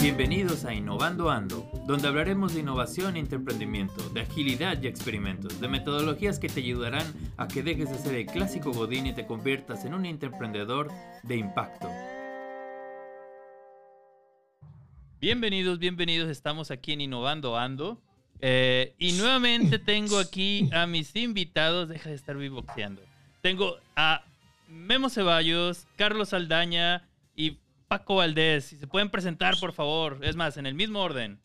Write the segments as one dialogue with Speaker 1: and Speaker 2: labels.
Speaker 1: Bienvenidos a Innovando Ando, donde hablaremos de innovación e emprendimiento, de agilidad y experimentos, de metodologías que te ayudarán a que dejes de ser el clásico godín y te conviertas en un emprendedor de impacto. Bienvenidos, bienvenidos, estamos aquí en Innovando Ando. Eh, y nuevamente tengo aquí a mis invitados, deja de estar vivoxeando. Tengo a Memo Ceballos, Carlos Aldaña y Paco Valdés. Si se pueden presentar, por favor. Es más, en el mismo orden.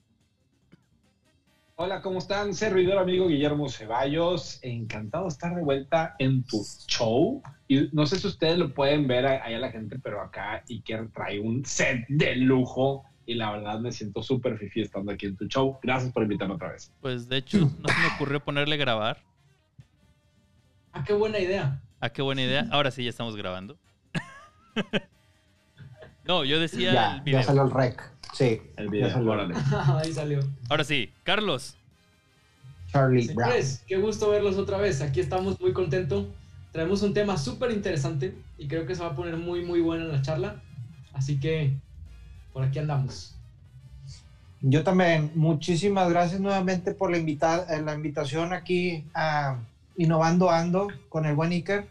Speaker 2: Hola, ¿cómo están? Servidor amigo Guillermo Ceballos. Encantado de estar de vuelta en tu show. Y no sé si ustedes lo pueden ver ahí a la gente, pero acá Iker trae un set de lujo. Y la verdad me siento súper fifi estando aquí en tu show. Gracias por invitarme otra vez.
Speaker 1: Pues de hecho, no se me ocurrió ponerle grabar.
Speaker 3: Ah, qué buena idea.
Speaker 1: Ah, qué buena idea. Ahora sí, ya estamos grabando. No, yo decía
Speaker 4: ya,
Speaker 1: el video.
Speaker 4: Ya salió el rec. Sí,
Speaker 2: el video.
Speaker 4: Salió.
Speaker 3: Ahí salió.
Speaker 1: Ahora sí, Carlos.
Speaker 4: Charlie Brown.
Speaker 3: qué gusto verlos otra vez. Aquí estamos muy contentos. Traemos un tema súper interesante y creo que se va a poner muy, muy buena la charla. Así que por aquí andamos.
Speaker 4: Yo también. Muchísimas gracias nuevamente por la, invita la invitación aquí a Innovando Ando con el buen Iker.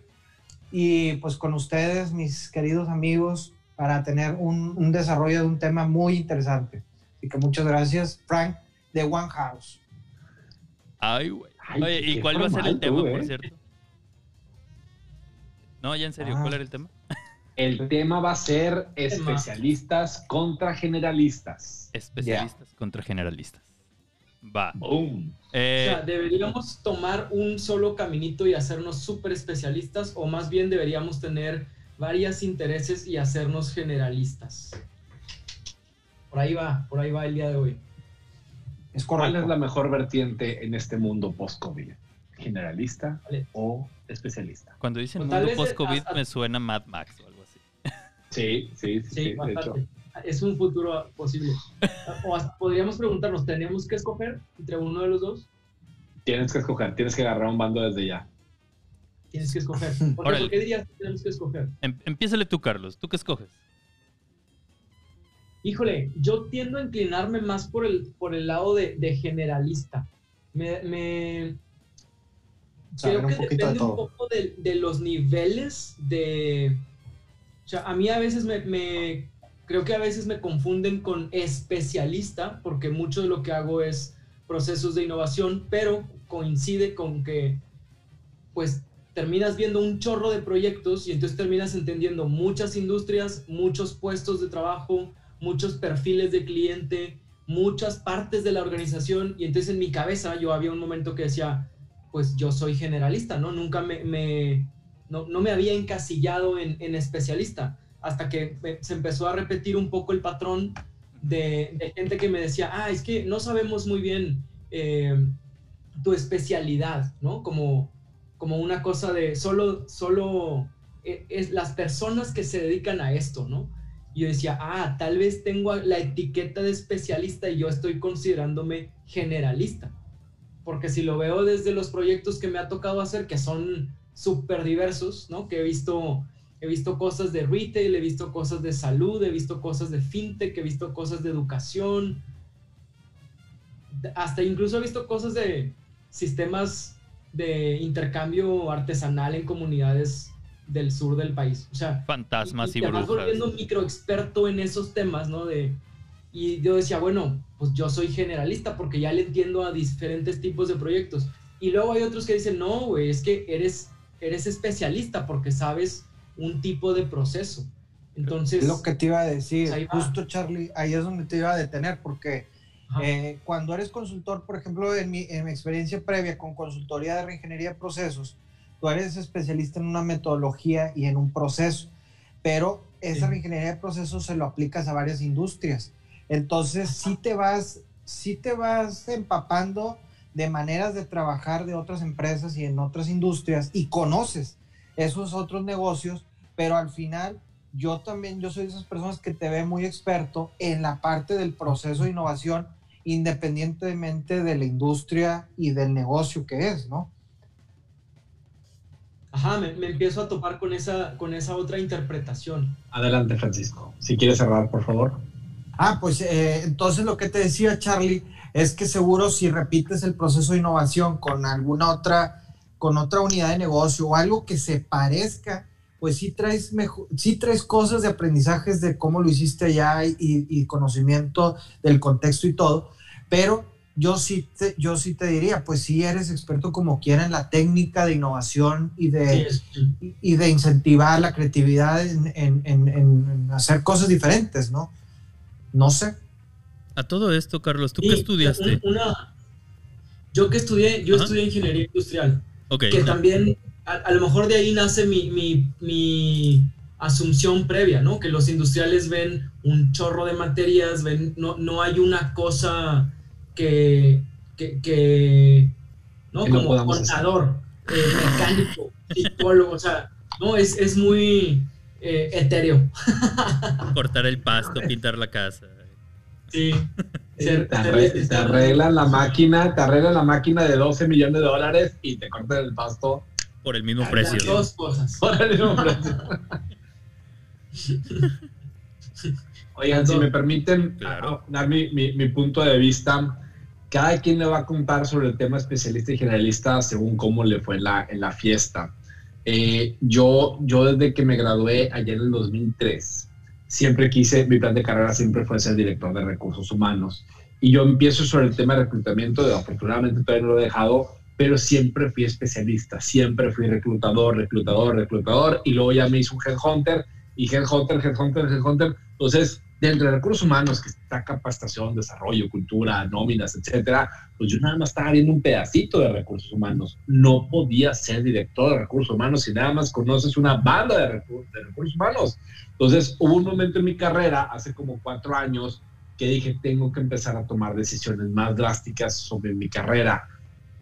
Speaker 4: Y pues con ustedes, mis queridos amigos, para tener un, un, desarrollo de un tema muy interesante. Así que muchas gracias, Frank, de One House.
Speaker 1: Ay, güey. Oye, ¿y cuál va a ser el tema, por
Speaker 2: eh?
Speaker 1: cierto? No, ya en serio,
Speaker 4: Ah.
Speaker 1: ¿cuál era el tema?
Speaker 2: El tema va a ser especialistas contra generalistas.
Speaker 1: Especialistas contra generalistas. Va.
Speaker 2: Boom.
Speaker 1: Eh,
Speaker 3: o sea, ¿deberíamos tomar un solo caminito y hacernos súper especialistas o más bien deberíamos tener varios intereses y hacernos generalistas? Por ahí va, por ahí va el día de hoy.
Speaker 4: Es
Speaker 2: ¿Cuál es la mejor vertiente en este mundo post-COVID? ¿Generalista
Speaker 3: Vale.
Speaker 2: o especialista?
Speaker 1: cuando dicen
Speaker 3: tal
Speaker 1: mundo
Speaker 3: vez,
Speaker 1: post-COVID
Speaker 3: hasta-
Speaker 1: me suena Mad Max o algo así.
Speaker 2: Sí, sí, sí.
Speaker 3: Sí,
Speaker 2: sí, de hecho.
Speaker 3: Es un futuro posible. O hasta podríamos preguntarnos, ¿tenemos que escoger entre uno de los dos?
Speaker 2: Tienes que escoger, tienes que agarrar un bando desde ya.
Speaker 3: Tienes que escoger. ¿Por qué,
Speaker 1: Órale.
Speaker 3: ¿Por qué dirías que tenemos que escoger?
Speaker 1: Em- empiézale tú, Carlos. ¿Tú qué escoges?
Speaker 3: Híjole, yo tiendo a inclinarme más por el, por el lado de, de generalista. Me, creo que
Speaker 4: de
Speaker 3: depende un poco de, de los niveles de... O sea, a mí a veces me, me- Creo que a veces me confunden con especialista, porque mucho de lo que hago es procesos de innovación, pero coincide con que, pues, terminas viendo un chorro de proyectos y entonces terminas entendiendo muchas industrias, muchos puestos de trabajo, muchos perfiles de cliente, muchas partes de la organización y entonces en mi cabeza yo había un momento que decía, pues yo soy generalista, ¿no? Nunca me, no, no me había encasillado en, especialista hasta que se empezó a repetir un poco el patrón de, de gente que me decía, ah, es que no sabemos muy bien eh, tu especialidad, ¿no? Como, como una cosa de solo, solo eh, es las personas que se dedican a esto, ¿no? Y yo decía, ah, tal vez tengo la etiqueta de especialista y yo estoy considerándome generalista. Porque si lo veo desde los proyectos que me ha tocado hacer, que son súper diversos, ¿no? Que he visto, he visto cosas de retail, he visto cosas de salud, he visto cosas de fintech, he visto cosas de educación, hasta incluso he visto cosas de sistemas de intercambio artesanal en comunidades del sur del país. O sea,
Speaker 1: Fantasmas y,
Speaker 3: te vas
Speaker 1: brujas.
Speaker 3: volviendo micro experto en esos temas, ¿no? De, y yo decía, bueno, pues yo soy generalista porque ya le entiendo a diferentes tipos de proyectos. Y luego hay otros que dicen, no, güey, es que eres, eres especialista porque sabes un tipo de proceso. Entonces,
Speaker 4: Es lo que te iba a decir, justo Charlie, ahí es donde te iba a detener, porque eh, cuando eres consultor, por ejemplo, en mi, en mi experiencia previa con consultoría de reingeniería de procesos, tú eres especialista en una metodología y en un proceso, pero esa
Speaker 3: Sí.
Speaker 4: reingeniería de procesos se lo aplicas a varias industrias. Entonces, sí te vas, sí te vas empapando de maneras de trabajar de otras empresas y en otras industrias y conoces esos otros negocios, pero al final yo también, yo soy de esas personas que te ve muy experto en la parte del proceso de innovación, independientemente de la industria y del negocio que es, ¿no?
Speaker 3: ajá, me, me empiezo a topar con esa, con esa otra interpretación.
Speaker 2: Adelante, Francisco. Si quieres cerrar, por favor.
Speaker 4: Ah, pues eh, entonces lo que te decía Charlie es que seguro si repites el proceso de innovación con alguna otra, con otra unidad de negocio o algo que se parezca, pues sí traes, mejor, sí traes cosas de aprendizajes de cómo lo hiciste allá y, y conocimiento del contexto y todo, pero yo sí, te, yo sí te diría, pues sí eres experto como quiera en la técnica de innovación y de, y de incentivar la creatividad en, en, en, hacer cosas diferentes, ¿no? No sé.
Speaker 1: A todo esto, Carlos, ¿tú qué estudiaste?
Speaker 3: Una, yo que estudié, yo estudié ingeniería industrial. Que también, a, lo mejor de ahí nace mi, mi, mi, asunción previa, ¿no? Que los industriales ven un chorro de materias, ven, no, no hay una cosa que, que, ¿no? Como contador, eh, mecánico, psicólogo, o sea, no, es, es muy eh, etéreo.
Speaker 1: Cortar el pasto, pintar la casa.
Speaker 3: Sí.
Speaker 2: te, arreglan la máquina, te arreglan la máquina de 12 millones de dólares y te cortan el pasto.
Speaker 1: Por el mismo precio.
Speaker 3: Dos cosas.
Speaker 2: Por el mismo precio. Oigan, si me permiten dar mi, mi, mi, punto de vista, cada quien le va a contar sobre el tema especialista y generalista según cómo le fue en la, en la fiesta. Eh, yo, yo desde que me gradué allá en el 2003, siempre quise, mi plan de carrera siempre fue ser director de recursos humanos. Y yo empiezo sobre el tema de reclutamiento, de, afortunadamente todavía no lo he dejado, pero siempre fui especialista, siempre fui reclutador, reclutador, reclutador, y luego ya me hice un headhunter, y headhunter, headhunter, headhunter. Entonces, dentro de recursos humanos, que está capacitación, desarrollo, cultura, nóminas, etcétera, pues yo nada más estaba viendo un pedacito de recursos humanos. No podía ser director de recursos humanos si nada más conoces una banda de, de recursos humanos. Entonces, hubo un momento en mi carrera, hace como cuatro años, que dije, tengo que empezar a tomar decisiones más drásticas sobre mi carrera,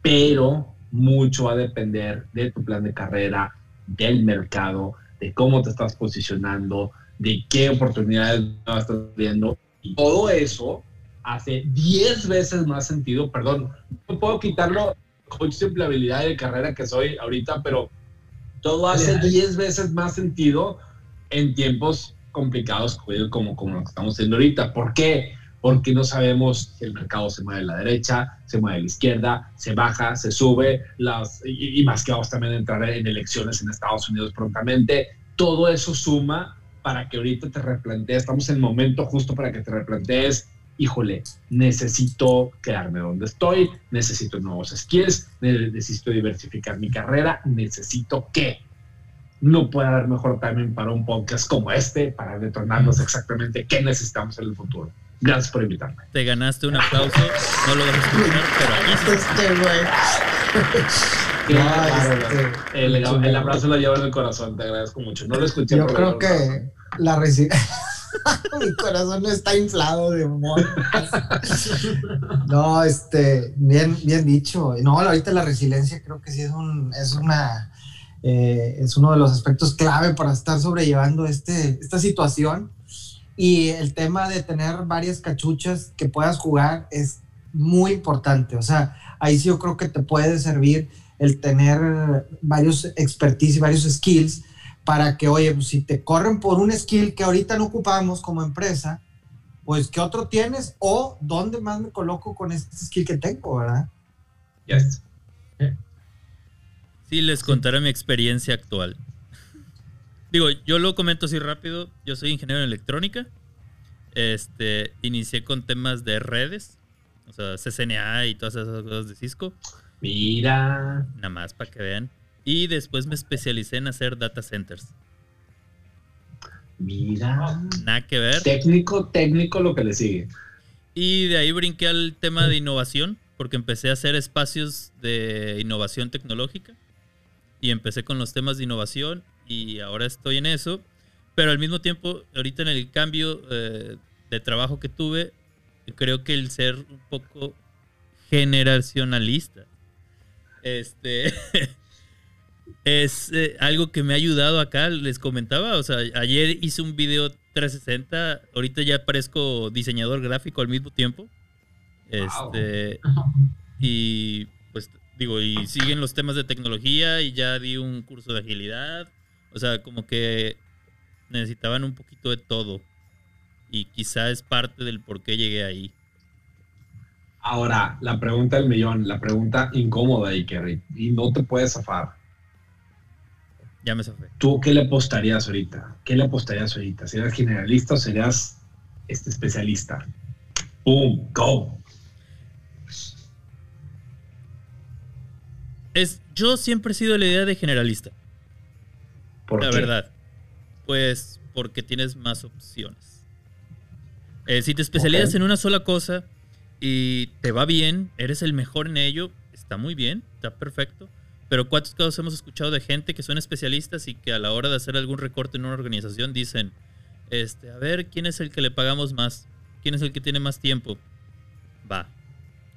Speaker 2: pero mucho va a depender de tu plan de carrera, del mercado, de cómo te estás posicionando, de qué oportunidades estás viendo. Y todo eso hace 10 veces más sentido, perdón, no puedo quitarlo coach de empleabilidad de carrera que soy ahorita, pero todo hace 10 veces más sentido en tiempos complicados como, como lo que estamos haciendo ahorita. ¿Por qué? Porque no sabemos si el mercado se mueve a la derecha, se mueve a la izquierda, se baja, se sube, las, y, y más que vamos también a entrar en elecciones en Estados Unidos prontamente. Todo eso suma para que ahorita te replantees, estamos en el momento justo para que te replantees, híjole, necesito quedarme donde estoy, necesito nuevos skills, necesito diversificar mi carrera, necesito que no puede haber mejor timing para un podcast como este, para detonarnos exactamente qué necesitamos en el futuro. Gracias por invitarme.
Speaker 1: Te ganaste un aplauso, no lo a escuchar, pero ahí
Speaker 2: está. Este, el, abrazo lo llevo en el corazón, te agradezco mucho. No lo escuché.
Speaker 4: Yo creo que la. Mi corazón no está inflado de humor. no, este, bien, bien dicho. No, ahorita la resiliencia creo que sí es un, es una, eh, es uno de los aspectos clave para estar sobrellevando este, esta situación. Y el tema de tener varias cachuchas que puedas jugar es muy importante. O sea, ahí sí yo creo que te puede servir el tener varios expertise y varios skills para que, oye, pues, si te corren por un skill que ahorita no ocupamos como empresa, pues ¿qué otro tienes? O ¿dónde más me coloco con este skill que tengo, verdad?
Speaker 2: Yes.
Speaker 1: Sí, les contaré mi experiencia actual. Digo, yo lo comento así rápido. Yo soy ingeniero en electrónica. Este, inicié con temas de redes, o sea, CCNA y todas esas cosas de Cisco.
Speaker 2: Mira.
Speaker 1: Nada más para que vean. Y después me especialicé en hacer data centers.
Speaker 2: Mira.
Speaker 1: Nada que ver.
Speaker 2: Técnico, técnico lo que le sigue.
Speaker 1: Y de ahí brinqué al tema de innovación, porque empecé a hacer espacios de innovación tecnológica. Y empecé con los temas de innovación y ahora estoy en eso. Pero al mismo tiempo, ahorita en el cambio eh, de trabajo que tuve, creo que el ser un poco generacionalista este es eh, algo que me ha ayudado acá, les comentaba, o sea, ayer hice un video 360, ahorita ya parezco diseñador gráfico al mismo tiempo. Este y pues digo, y siguen los temas de tecnología y ya di un curso de agilidad, o sea, como que necesitaban un poquito de todo. y quizá es parte del por qué llegué ahí.
Speaker 2: Ahora, la pregunta del millón, la pregunta incómoda, Iker, y no te puedes zafar.
Speaker 1: Ya me.
Speaker 2: ¿Tú qué le apostarías ahorita? ¿Qué le apostarías ahorita? ¿Serías generalista o serías este especialista? ¡Boom! ¡Go!
Speaker 1: Es, yo siempre he sido la idea de generalista.
Speaker 2: ¿Por
Speaker 1: la
Speaker 2: qué?
Speaker 1: verdad. Pues porque tienes más opciones. Eh, si te especializas en una sola cosa y te va bien, eres el mejor en ello, está muy bien, está perfecto. Pero ¿cuántos casos hemos escuchado de gente que son especialistas y que a la hora de hacer algún recorte en una organización dicen, este, a ver, ¿quién es el que le pagamos más? ¿Quién es el que tiene más tiempo? Va.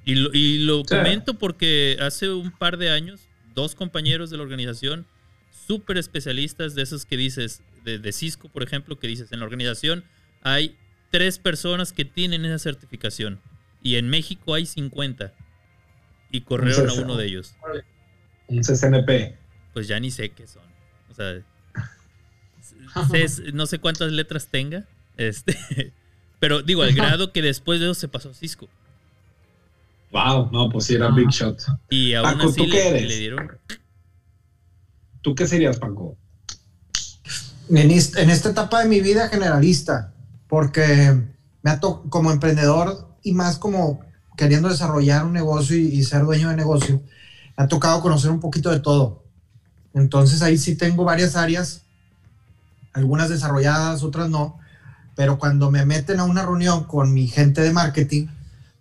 Speaker 1: Y lo, y lo
Speaker 2: Sí.
Speaker 1: comento porque hace un par de años, dos compañeros de la organización, súper especialistas de esos que dices, de, de Cisco, por ejemplo, que dices, en la organización hay tres personas que tienen esa certificación y en México hay 50 y corrieron a uno de ellos.
Speaker 2: Un CCNP.
Speaker 1: Pues ya ni sé qué son. O sea, sé- no sé cuántas letras tenga, este, pero digo, al grado que después de eso se pasó a Cisco.
Speaker 2: Wow, no, pues sí, era. Big Shot.
Speaker 1: Y aún
Speaker 2: Paco,
Speaker 1: así
Speaker 2: ¿tú qué
Speaker 1: le,
Speaker 2: eres?
Speaker 1: le dieron...
Speaker 2: ¿Tú qué serías, Paco?
Speaker 4: En, en esta etapa de mi vida generalista, porque me ha to- como emprendedor y más como queriendo desarrollar un negocio y, y ser dueño de negocio, ha tocado conocer un poquito de todo. Entonces ahí sí tengo varias áreas, algunas desarrolladas, otras no, pero cuando me meten a una reunión con mi gente de marketing,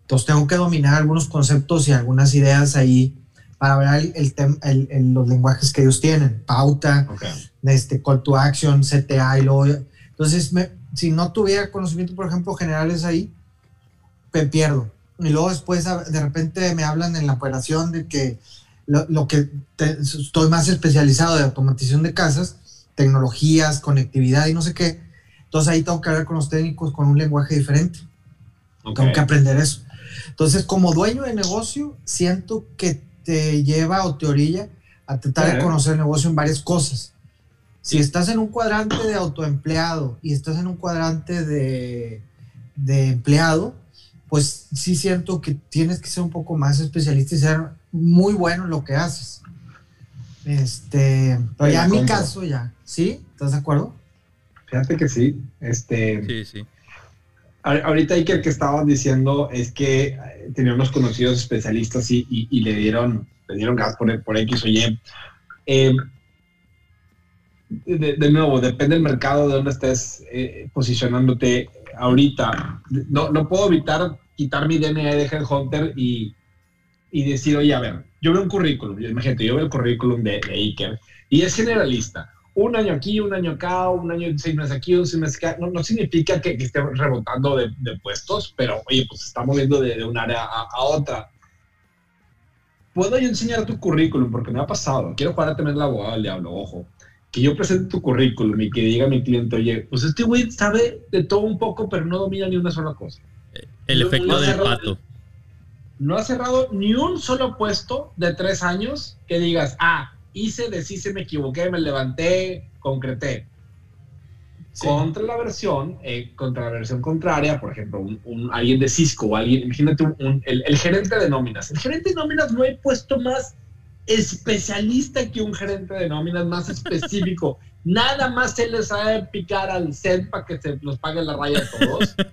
Speaker 4: entonces tengo que dominar algunos conceptos y algunas ideas ahí para hablar el, el el- los lenguajes que ellos tienen, pauta,
Speaker 2: Ok.
Speaker 4: este call to action, CTA y luego. Entonces, me- si no tuviera conocimiento, por ejemplo, generales ahí, me pierdo. Y luego después de repente me hablan en la operación de que lo, lo que te- estoy más especializado de automatización de casas, tecnologías, conectividad y no sé qué. Entonces ahí tengo que hablar con los técnicos con un lenguaje diferente.
Speaker 2: ok.
Speaker 4: Tengo que aprender eso. Entonces, como dueño de negocio, siento que te lleva o te orilla a tratar de conocer el negocio en varias cosas. Si estás en un cuadrante de autoempleado y estás en un cuadrante de, de empleado, pues sí siento que tienes que ser un poco más especialista y ser muy bueno en lo que haces. Este, pero ya en mi
Speaker 2: compro.
Speaker 4: caso ya, ¿sí? ¿Estás de acuerdo?
Speaker 2: Fíjate que sí. Este,
Speaker 1: Sí, sí.
Speaker 2: ahorita Iker que estabas diciendo es que eh, tenía unos conocidos especialistas y, y- y le dieron le dieron gas por, por X o Y. Eh, de, de nuevo, depende del mercado de donde estés eh, posicionándote ahorita. No, no puedo evitar quitar mi DNA de Headhunter y, y decir, oye, a ver, yo veo un currículum, yo- imagínate, yo veo el currículum de, de Iker y es generalista. Un año aquí, un año acá, un año, seis meses aquí, un seis meses acá. No, no significa que, que esté rebotando de, de puestos, pero oye, pues se está moviendo de, de un área a, a otra. Puedo yo enseñar tu currículum, porque me ha pasado. Quiero jugar a tener el abogado del diablo, ojo. Que yo presente tu currículum y que diga a mi cliente, oye, pues este güey sabe de todo un poco, pero no domina ni una sola cosa.
Speaker 1: El efecto del pato.
Speaker 2: No ha cerrado ni un solo puesto de tres años que digas, ah, hice, deshice, me equivoqué, me levanté, concreté.
Speaker 3: Sí.
Speaker 2: Contra la versión, eh, contra la versión contraria, por ejemplo, un, un- alguien de Cisco o alguien, imagínate un- el, el gerente de nóminas. El gerente de nóminas no he puesto más especialista que un gerente de nóminas, más específico. Nada más se les sabe picar al set para que se nos pague la raya a todos.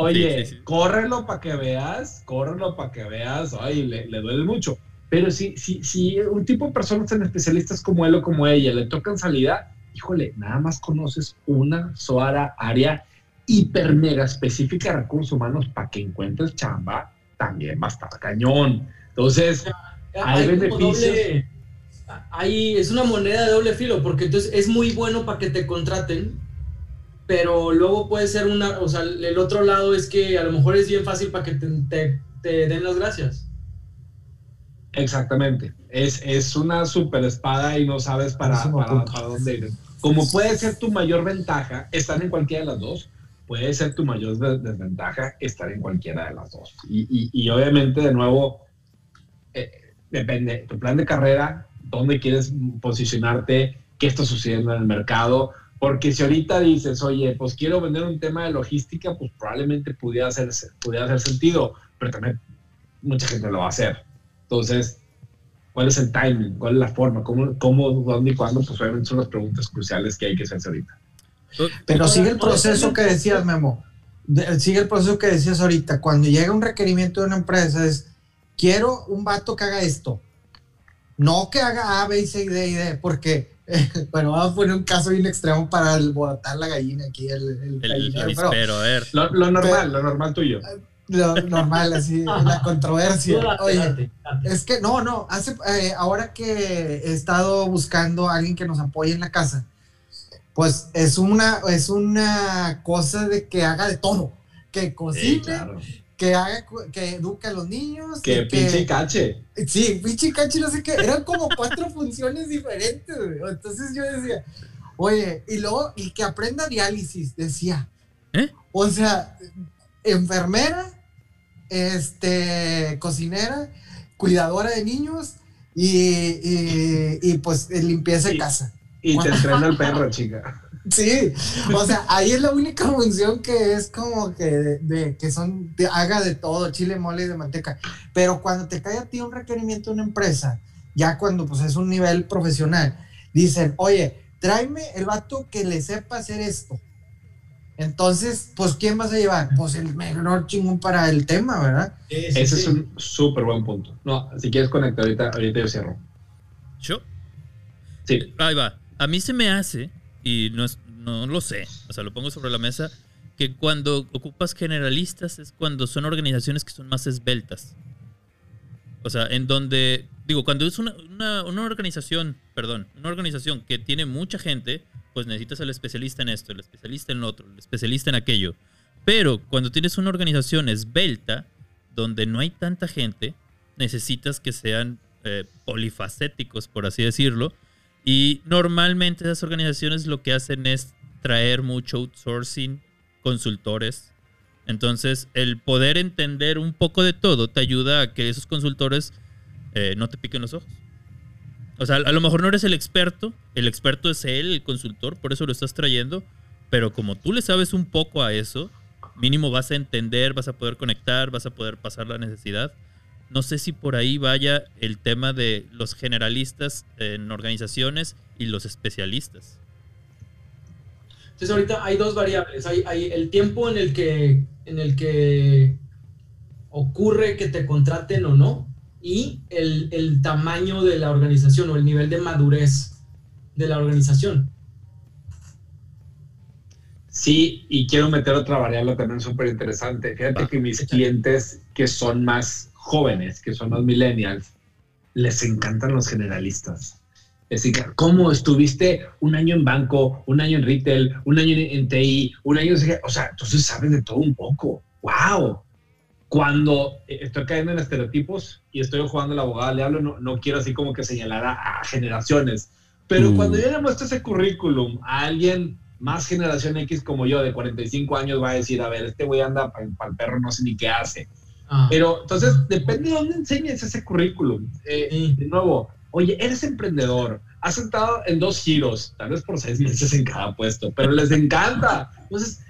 Speaker 2: Oye,
Speaker 1: Sí, sí, sí.
Speaker 2: córrelo para que veas, córrelo para que veas, ay, le, le duele mucho. Pero si, si, si un tipo de personas tan especialistas como él o como ella le tocan salida, híjole, nada más conoces una sola área hiper mega específica de recursos humanos para que encuentres chamba, también va a estar cañón. Entonces, Hay beneficios.
Speaker 3: doble- hay- es una moneda de doble filo, porque entonces es muy bueno para que te contraten, pero luego puede ser una, o sea, el otro lado es que a lo mejor es bien fácil para que te, te- te den las gracias.
Speaker 2: Exactamente. Es, es una super espada y no sabes para, para, para dónde ir. Como puede ser tu mayor ventaja estar en cualquiera de las dos, puede ser tu mayor de- desventaja estar en cualquiera de las dos. Y, y- y obviamente, de nuevo, eh, depende tu plan de carrera, dónde quieres posicionarte, qué está sucediendo en el mercado. Porque si ahorita dices, oye, pues quiero vender un tema de logística, pues probablemente pudiera hacer, pudiera hacer sentido, pero también mucha gente lo va a hacer. Entonces, ¿cuál es el timing? ¿Cuál es la forma? ¿Cómo, cómo dónde y cuándo? Pues obviamente son las preguntas cruciales que hay que hacerse ahorita.
Speaker 4: Pero sigue el proceso que decías, Memo. Sigue el proceso que decías ahorita. Cuando llega un requerimiento de una empresa es, quiero un vato que haga esto. No que haga A, B, C, D y D, porque bueno, vamos a poner un caso bien extremo para el botar la gallina aquí, el,
Speaker 1: el, pero, a ver.
Speaker 2: Lo, normal, lo normal tuyo.
Speaker 4: Lo normal, así, la controversia. Oye, es que no, no, hace, eh, ahora que he estado buscando a alguien que nos apoye en la casa, pues es una, es una cosa de que haga de todo, que cocine, que haga, que eduque a los niños.
Speaker 2: Que pinche cache.
Speaker 4: Sí, pinche cache, no sé qué. Eran como cuatro funciones diferentes, Entonces yo decía, oye, y luego, y que aprenda diálisis, decía. ¿Eh? O sea, enfermera, este, cocinera, cuidadora de niños y, y, pues limpieza de casa.
Speaker 2: Y te entrena el perro, chica.
Speaker 4: Sí, o sea, ahí es la única función que es como que de, que son, haga de todo, chile, mole y de manteca. Pero cuando te cae a ti un requerimiento de una empresa, ya cuando pues es un nivel profesional, dicen, oye, tráeme el vato que le sepa hacer esto. Entonces, pues, ¿quién vas a llevar? Pues el mejor chingón para el tema, ¿verdad?
Speaker 2: Ese es un súper buen punto. No, si quieres conectar ahorita, ahorita yo cierro.
Speaker 1: ¿Yo?
Speaker 2: Sí.
Speaker 1: Ahí va. A mí se me hace y no, no lo sé, o sea, lo pongo sobre la mesa, que cuando ocupas generalistas es cuando son organizaciones que son más esbeltas. O sea, en donde, digo, cuando es una, una, organización, perdón, una organización que tiene mucha gente, pues necesitas al especialista en esto, el especialista en lo otro, el especialista en aquello. Pero cuando tienes una organización esbelta, donde no hay tanta gente, necesitas que sean eh, polifacéticos, por así decirlo, y normalmente esas organizaciones lo que hacen es traer mucho outsourcing, consultores. Entonces, el poder entender un poco de todo te ayuda a que esos consultores eh, no te piquen los ojos. O sea, a lo mejor no eres el experto, el experto es él, el consultor, por eso lo estás trayendo, pero como tú le sabes un poco a eso, mínimo vas a entender, vas a poder conectar, vas a poder pasar la necesidad. No sé si por ahí vaya el tema de los generalistas en organizaciones y los especialistas.
Speaker 3: Entonces ahorita hay dos variables. Hay, el tiempo en el, que, en el que ocurre que te contraten o no y el, el tamaño de la organización o el nivel de madurez de la organización.
Speaker 2: Sí, y quiero meter otra variable también súper interesante. Fíjate que mis clientes que son más jóvenes, que son los millennials, les encantan los generalistas. Es decir, ¿cómo estuviste un año en banco, un año en retail, un año en, TI, un año en... O sea, entonces sabes de todo un poco. ¡Wow! Cuando estoy cayendo en estereotipos y estoy jugando la abogada le hablo, no, no quiero así como que señalar a, generaciones, pero mm. cuando yo le muestro ese currículum a alguien más generación X como yo, de 45 años, va a decir, a ver, este güey anda para el perro, no sé ni qué hace. Ah. Pero entonces, depende de dónde enseñes ese currículum. Eh, de nuevo, oye, eres emprendedor, has sentado en dos giros, tal vez por seis meses en cada puesto, pero les encanta. Entonces,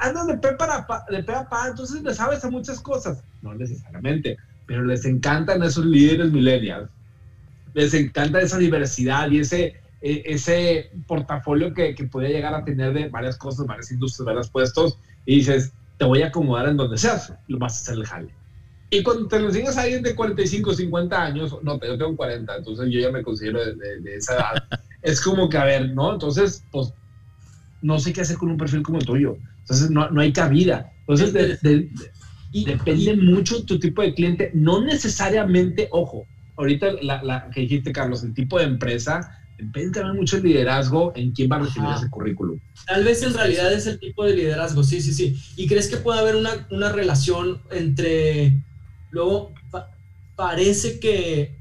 Speaker 2: andan de pe, para, de pe a pa, entonces les sabes a muchas cosas. No necesariamente, pero les encantan esos líderes millennials. Les encanta esa diversidad y ese, e, ese portafolio que, que podía llegar a tener de varias cosas, varias industrias, varios puestos. Y dices, te voy a acomodar en donde seas, lo vas a hacer el jale. Y cuando te lo enseñas a alguien de 45, 50 años, no, yo tengo 40, entonces yo ya me considero de, esa edad, es como que, a ver, ¿no? Entonces, pues, no sé qué hacer con un perfil como el tuyo. Entonces, no, no hay cabida. Entonces, depende mucho tu tipo de cliente, no necesariamente, ojo, ahorita la, la, que dijiste, Carlos, el tipo de empresa, depende también mucho el liderazgo en quién va a recibir ese currículum.
Speaker 3: Tal vez en realidad es el tipo de liderazgo, sí, sí, sí. ¿Y crees que puede haber una, una relación entre, luego, parece que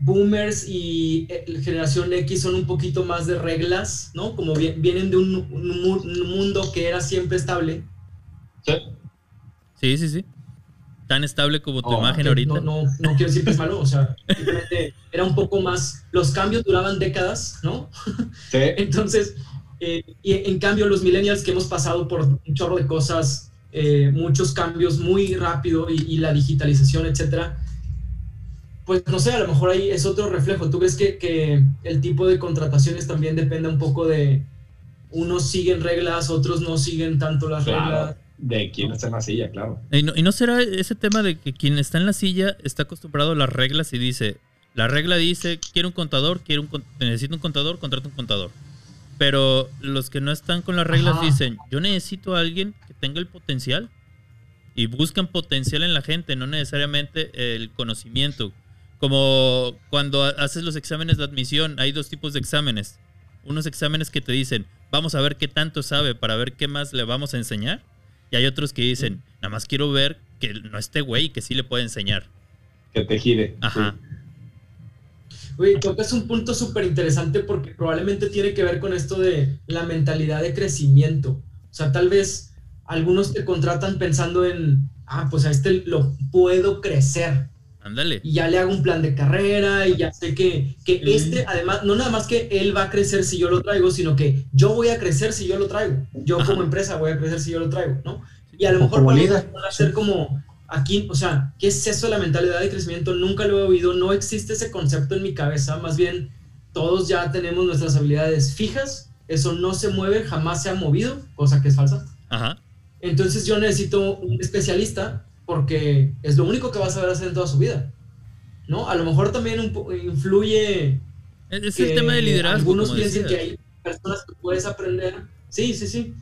Speaker 3: boomers y eh, generación X son un poquito más de reglas, ¿no? Como vienen de un, un mundo que era siempre estable.
Speaker 2: Sí.
Speaker 1: Sí, sí, sí. Tan estable como tu
Speaker 2: Oh,
Speaker 1: imagen
Speaker 3: que
Speaker 1: ahorita.
Speaker 3: No, no, no quiero decir que es malo, o sea, simplemente era un poco más, los cambios duraban décadas, ¿no?
Speaker 2: Sí.
Speaker 3: Entonces, eh, y en cambio los millennials que hemos pasado por un chorro de cosas, eh, muchos cambios muy rápido y, y la digitalización, etcétera, pues no sé, a lo mejor ahí es otro reflejo. ¿Tú crees que, que el tipo de contrataciones también depende un poco de unos siguen reglas, otros no siguen tanto las
Speaker 2: Claro.
Speaker 3: reglas?
Speaker 2: De quién está en la silla, claro.
Speaker 1: Y no, y no será ese tema de que quien está en la silla está acostumbrado a las reglas y dice, la regla dice, quiero un contador, quiero un necesito un contador, contrato un contador. Pero los que no están con las reglas
Speaker 3: Ajá.
Speaker 1: dicen, yo necesito a alguien que tenga el potencial y buscan potencial en la gente, no necesariamente el conocimiento. Como cuando ha- haces los exámenes de admisión, hay dos tipos de exámenes. Unos exámenes que te dicen, vamos a ver qué tanto sabe para ver qué más le vamos a enseñar. Y hay otros que dicen, nada más quiero ver que no esté güey y que sí le puede enseñar.
Speaker 2: Que te gire.
Speaker 1: Ajá.
Speaker 3: Oye, tocas un punto súper interesante porque probablemente tiene que ver con esto de la mentalidad de crecimiento. O sea, tal vez algunos te contratan pensando en, ah, pues a este lo puedo crecer
Speaker 1: Ándale.
Speaker 3: y ya le hago un plan de carrera y ya sé que, que
Speaker 2: Sí.
Speaker 3: este, además, no nada más que él va a crecer si yo lo traigo, sino que yo voy a crecer si yo lo traigo. Yo
Speaker 1: Ajá.
Speaker 3: como empresa voy a crecer si yo lo traigo, ¿no? Y a lo mejor empezar a hacer
Speaker 4: sí.
Speaker 3: como aquí, o sea, ¿qué es eso de la mentalidad de crecimiento? Nunca lo he oído, no existe ese concepto en mi cabeza, más bien todos ya tenemos nuestras habilidades fijas, eso no se mueve, jamás se ha movido, cosa que es falsa.
Speaker 1: Ajá.
Speaker 3: Entonces yo necesito un especialista porque es lo único que va a saber hacer en toda su vida. ¿No? A lo mejor también influye
Speaker 1: Es, el tema de liderazgo.
Speaker 3: algunos
Speaker 1: como
Speaker 3: piensen que hay personas que puedes aprender. Sí, sí, sí.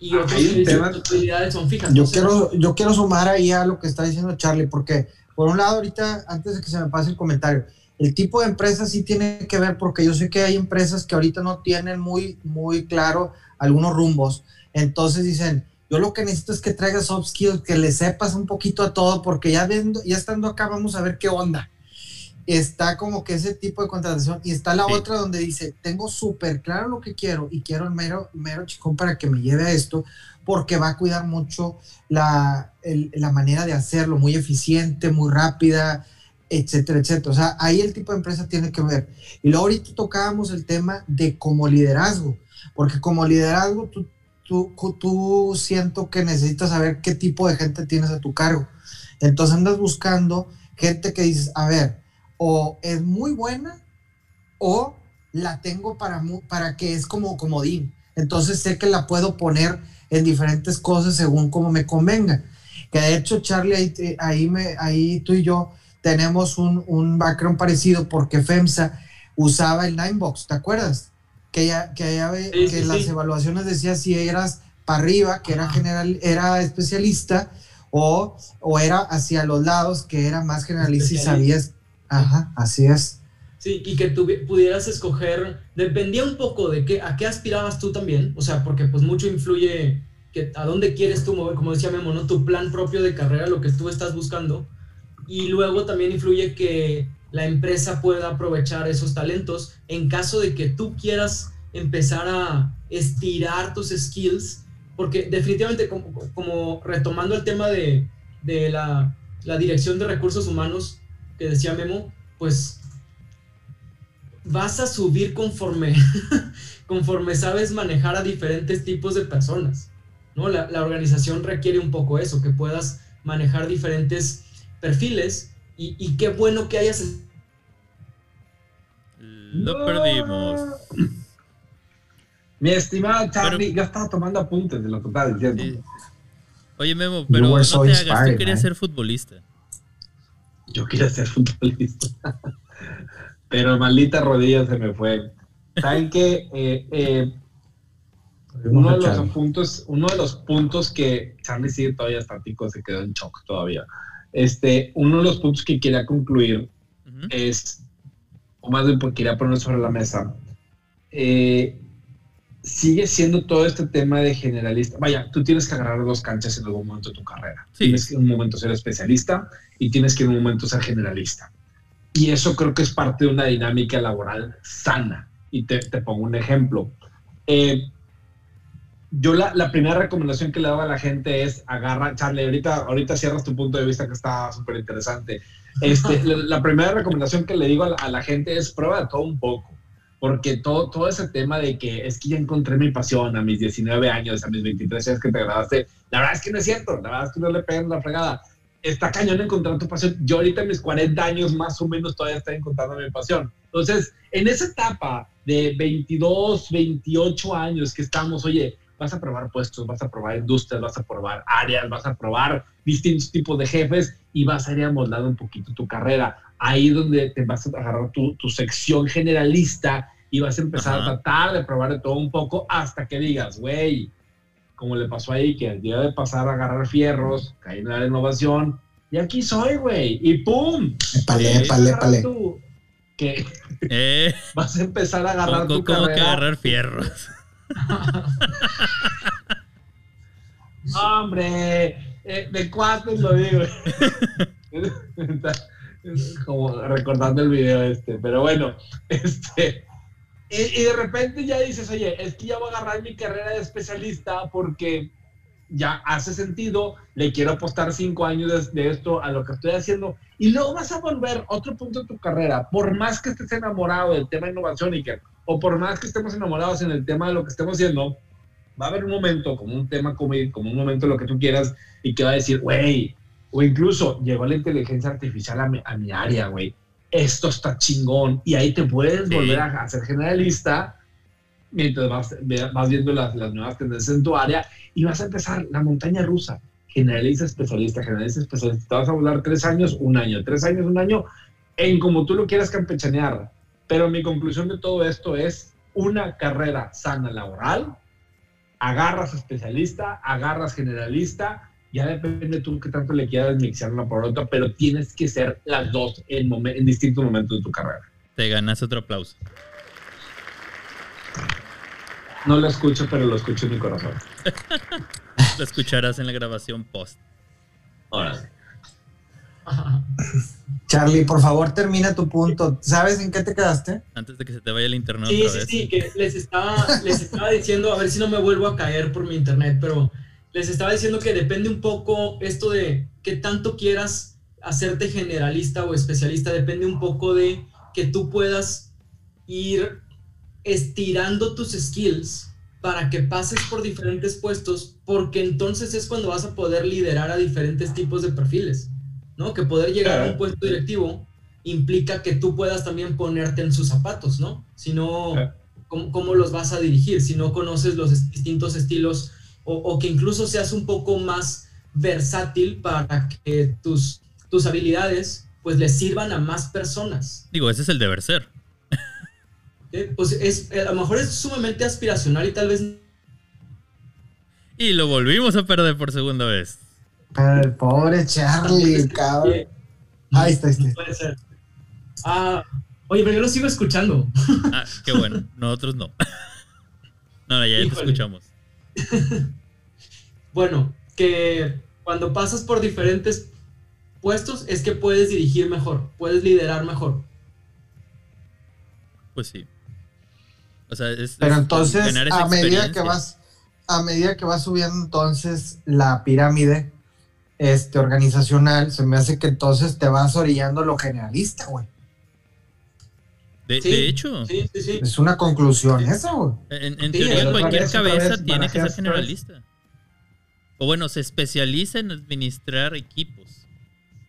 Speaker 3: Y otros
Speaker 2: hay un
Speaker 3: que dicen
Speaker 2: tema-
Speaker 3: que tus habilidades son fijas.
Speaker 4: Yo
Speaker 3: no
Speaker 4: quiero, yo quiero sumar ahí a lo que está diciendo Charlie, porque por un lado, ahorita, antes de que se me pase el comentario, el tipo de empresa sí tiene que ver, porque yo sé que hay empresas que ahorita no tienen muy, muy claro algunos rumbos. Entonces dicen, yo lo que necesito es que traigas soft skills, que le sepas un poquito a todo, porque ya, viendo, ya estando acá vamos a ver qué onda. Está como que ese tipo de contratación. Y está la
Speaker 1: Sí.
Speaker 4: otra donde dice, tengo súper claro lo que quiero y quiero el mero, mero chicón para que me lleve a esto, porque va a cuidar mucho la, el- la manera de hacerlo, muy eficiente, muy rápida, etcétera, etcétera. O sea, ahí el tipo de empresa tiene que ver. Y luego ahorita tocábamos el tema de como liderazgo, porque como liderazgo tú, tú, tú siento que necesitas saber qué tipo de gente tienes a tu cargo. Entonces andas buscando gente que dices, a ver, o es muy buena o la tengo para, para que es como comodín. Entonces sé que la puedo poner en diferentes cosas según como me convenga. Que de hecho, Charlie, ahí, ahí, me, ahí tú y yo tenemos un, un background parecido porque FEMSA usaba el Ninebox, ¿te acuerdas? Que ya, que ya ve-
Speaker 3: Sí,
Speaker 4: que
Speaker 3: sí,
Speaker 4: las
Speaker 3: sí.
Speaker 4: evaluaciones decía si eras para arriba, que era general, era especialista, o, o era hacia los lados, que era más generalista y sabías. Ajá, así es.
Speaker 3: Sí, y que tú pudieras escoger, dependía un poco de qué, a qué aspirabas tú también, o sea, porque pues mucho influye que a dónde quieres tú mover, como decía Memo, ¿no? Tu plan propio de carrera, lo que tú estás buscando, y luego también influye que la empresa pueda aprovechar esos talentos en caso de que tú quieras empezar a estirar tus skills, porque definitivamente como, retomando el tema de, de la, la dirección de recursos humanos que decía Memo, pues vas a subir conforme, conforme sabes manejar a diferentes tipos de personas. ¿no? La, la organización requiere un poco eso, que puedas manejar diferentes perfiles y, y qué bueno que hayas...
Speaker 1: Lo perdimos.
Speaker 2: Mi estimado Charlie, yo estaba tomando apuntes de lo que estaba diciendo.
Speaker 1: Sí. Oye, Memo, pero no
Speaker 4: so
Speaker 1: te hagas, tú querías
Speaker 4: man.
Speaker 1: ser futbolista.
Speaker 2: Yo quería ser futbolista. Pero maldita rodilla se me fue. ¿Saben qué? Eh, eh, uno, de los puntos, uno de los puntos que Charlie sigue todavía estático, se quedó en shock todavía. Este, uno de los puntos que quería concluir
Speaker 1: Ujú.
Speaker 2: es, o más bien porque quería poner sobre la mesa, eh, sigue siendo todo este tema de generalista. Vaya, tú tienes que agarrar dos canchas en algún momento de tu carrera.
Speaker 1: Sí.
Speaker 2: Tienes que en un momento ser especialista y tienes que en un momento ser generalista. Y eso creo que es parte de una dinámica laboral sana. Y te, te pongo un ejemplo. Eh, yo la, la, primera recomendación que le doy a la gente es agarra, Charlie, ahorita, ahorita cierras tu punto de vista que está súper interesante. Este, la, primera recomendación que le digo a la, gente es prueba todo un poco, porque todo, todo ese tema de que es que ya encontré mi pasión a mis 19 años, a mis 23 años que te graduaste, la verdad es que no es cierto, la verdad es que no le pegan la fregada. Está cañón encontrar tu pasión. Yo ahorita en mis 40 años más o menos todavía estoy encontrando mi pasión. Entonces, en esa etapa de 22, 28 años que estamos, oye, vas a probar puestos, vas a probar industrias, vas a probar áreas, vas a probar distintos tipos de jefes y vas a ir amoldando un poquito tu carrera. Ahí donde te vas a agarrar tu, tu sección generalista y vas a empezar a tratar de probar de todo un poco hasta que digas, güey, como le pasó ahí, que al día de pasar a agarrar fierros, caí en la innovación, y aquí soy, güey, y ¡pum!
Speaker 4: Épale, épale, épale.
Speaker 2: Que eh, vas a empezar a agarrar tu
Speaker 1: ¿Cómo que agarrar fierros?
Speaker 2: Hombre, eh, de cuatro lo digo. Como recordando el video este, pero bueno, este. Y, de repente ya dices, oye, es que ya voy a agarrar mi carrera de especialista porque ya hace sentido, le quiero apostar cinco años de, esto a lo que estoy haciendo. Y luego vas a volver otro punto de tu carrera, por más que estés enamorado del tema de innovación y que o por más que estemos enamorados en el tema de lo que estemos haciendo, va a haber un momento, como un tema, como, como un momento lo que tú quieras, y que va a decir, güey, o incluso llegó la inteligencia artificial a mi, a mi área, güey, esto está chingón, y ahí te puedes volver a, hacer generalista mientras vas, vas viendo las, las, nuevas tendencias en tu área y vas a empezar la montaña rusa. Generalista, especialista, generalista, especialista. Te vas a volar tres años, un año, tres años, un año, en como tú lo quieras campechanear pero mi conclusión de todo esto es una carrera sana laboral, agarras especialista, agarras generalista, ya depende tú qué tanto le quieras mixar una por otra, pero tienes que ser las dos en, en distintos momentos de tu carrera.
Speaker 1: Te ganas otro aplauso.
Speaker 2: No lo escucho, pero lo escucho en mi corazón.
Speaker 1: lo escucharás en la grabación post.
Speaker 2: Ahora.
Speaker 4: Charlie, por favor, termina tu punto. ¿Sabes en qué te quedaste?
Speaker 1: Antes de que se te vaya el internet.
Speaker 3: Sí, sí, sí, que les estaba, les estaba diciendo, a ver si no me vuelvo a caer por mi internet, pero les estaba diciendo que depende un poco esto de qué tanto quieras hacerte generalista o especialista, depende un poco de que tú puedas ir estirando tus skills para que pases por diferentes puestos, porque entonces es cuando vas a poder liderar a diferentes tipos de perfiles. ¿No? Que poder llegar a un puesto directivo implica que tú puedas también ponerte en sus zapatos, ¿no? Si no, ¿cómo, los vas a dirigir? Si no conoces los distintos estilos o, que incluso seas un poco más versátil para que tus, tus habilidades pues les sirvan a más personas.
Speaker 1: Digo, ese es el deber ser.
Speaker 3: Pues es, a lo mejor es sumamente aspiracional y tal vez...
Speaker 1: Y lo volvimos a perder por segunda vez.
Speaker 4: El pobre Charlie, cabrón. Ahí está, ahí está. puede ser.
Speaker 3: Ah, oye, pero yo lo sigo escuchando.
Speaker 1: Ah, qué bueno. Nosotros no. No, ya, te escuchamos.
Speaker 3: bueno, que cuando pasas por diferentes puestos es que puedes dirigir mejor, puedes liderar mejor.
Speaker 1: Pues sí. O sea, es,
Speaker 4: Pero entonces, a medida que vas, a medida que vas subiendo entonces la pirámide, este, organizacional, se me hace que entonces te vas orillando lo generalista, güey.
Speaker 1: De, hecho,
Speaker 4: es una conclusión esa, güey.
Speaker 1: En, teoría, cualquier cabeza tiene que ser generalista. O bueno, se especializa en administrar equipos.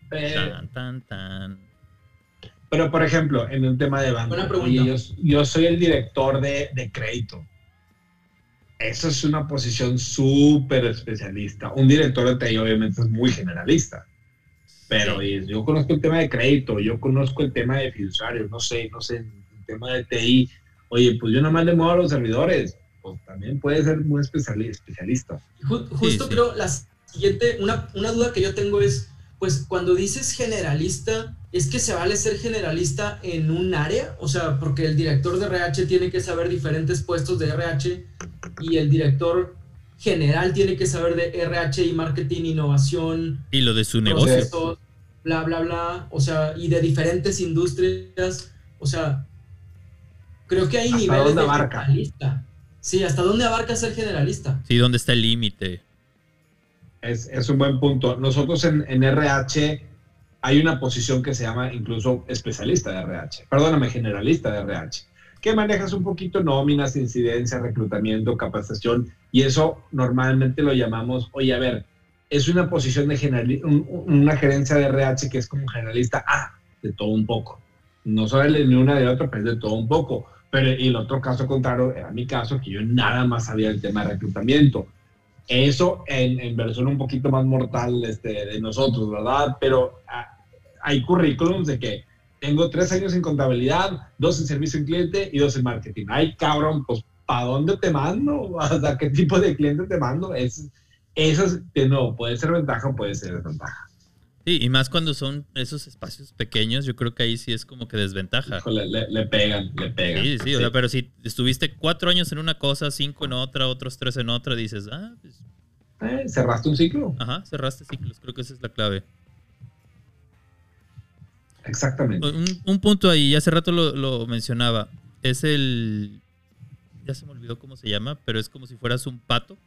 Speaker 2: tan, tan, tan. Pero, por ejemplo, en un tema de banco, yo, yo, soy el director de, de crédito eso es una posición súper especialista. Un director de TI obviamente es muy generalista, pero yo conozco el tema de crédito, yo conozco el tema de fiduciarios, no sé, no sé, el tema de TI. Oye, pues yo nada más le muevo a los servidores, pues también puede ser muy especialista.
Speaker 3: Justo creo, la siguiente, una, una duda que yo tengo es, pues cuando dices generalista, ¿es que se vale ser generalista en un área? O sea, porque el director de RH tiene que saber diferentes puestos de RH y el director general tiene que saber de RH y marketing, innovación.
Speaker 1: Y lo de su negocio.
Speaker 3: Bla, bla, bla. O sea, y de diferentes industrias. O sea, creo que hay niveles de
Speaker 2: generalista.
Speaker 3: Sí, ¿hasta dónde abarca ser generalista?
Speaker 1: Sí, ¿dónde está el límite?
Speaker 2: Es, es, un buen punto. Nosotros en, en, RH hay una posición que se llama incluso especialista de RH, perdóname, generalista de RH, manejas un poquito nóminas, incidencia, reclutamiento, capacitación, y eso normalmente lo llamamos, oye, a ver, es una posición de general, un, una gerencia de RH que es como generalista, ah, de todo un poco. No sabe ni una de otra, pero es de todo un poco. Pero el otro caso contrario era mi caso, que yo nada más sabía el tema de reclutamiento. Eso en, en versión un poquito más mortal este, de nosotros, ¿verdad? Pero ah, hay currículums de que tengo tres años en contabilidad, dos en servicio al cliente y dos en marketing. Ay, cabrón, pues, ¿para dónde te mando? Sea, ¿qué tipo de cliente te mando? Es, eso, es, no, puede ser ventaja o puede ser desventaja.
Speaker 1: Sí, y más cuando son esos espacios pequeños, yo creo que ahí sí es como que desventaja.
Speaker 2: le, le, pegan, le pegan.
Speaker 1: Sí, sí, o sea, pero si estuviste cuatro años en una cosa, cinco en otra, otros tres en otra, dices, ah, pues...
Speaker 2: Eh, cerraste un ciclo.
Speaker 1: Ajá, cerraste ciclos, creo que esa es la clave.
Speaker 2: Exactamente.
Speaker 1: Un, un punto ahí, ya hace rato lo, lo, mencionaba, es el... Ya se me olvidó cómo se llama, pero es como si fueras un pato.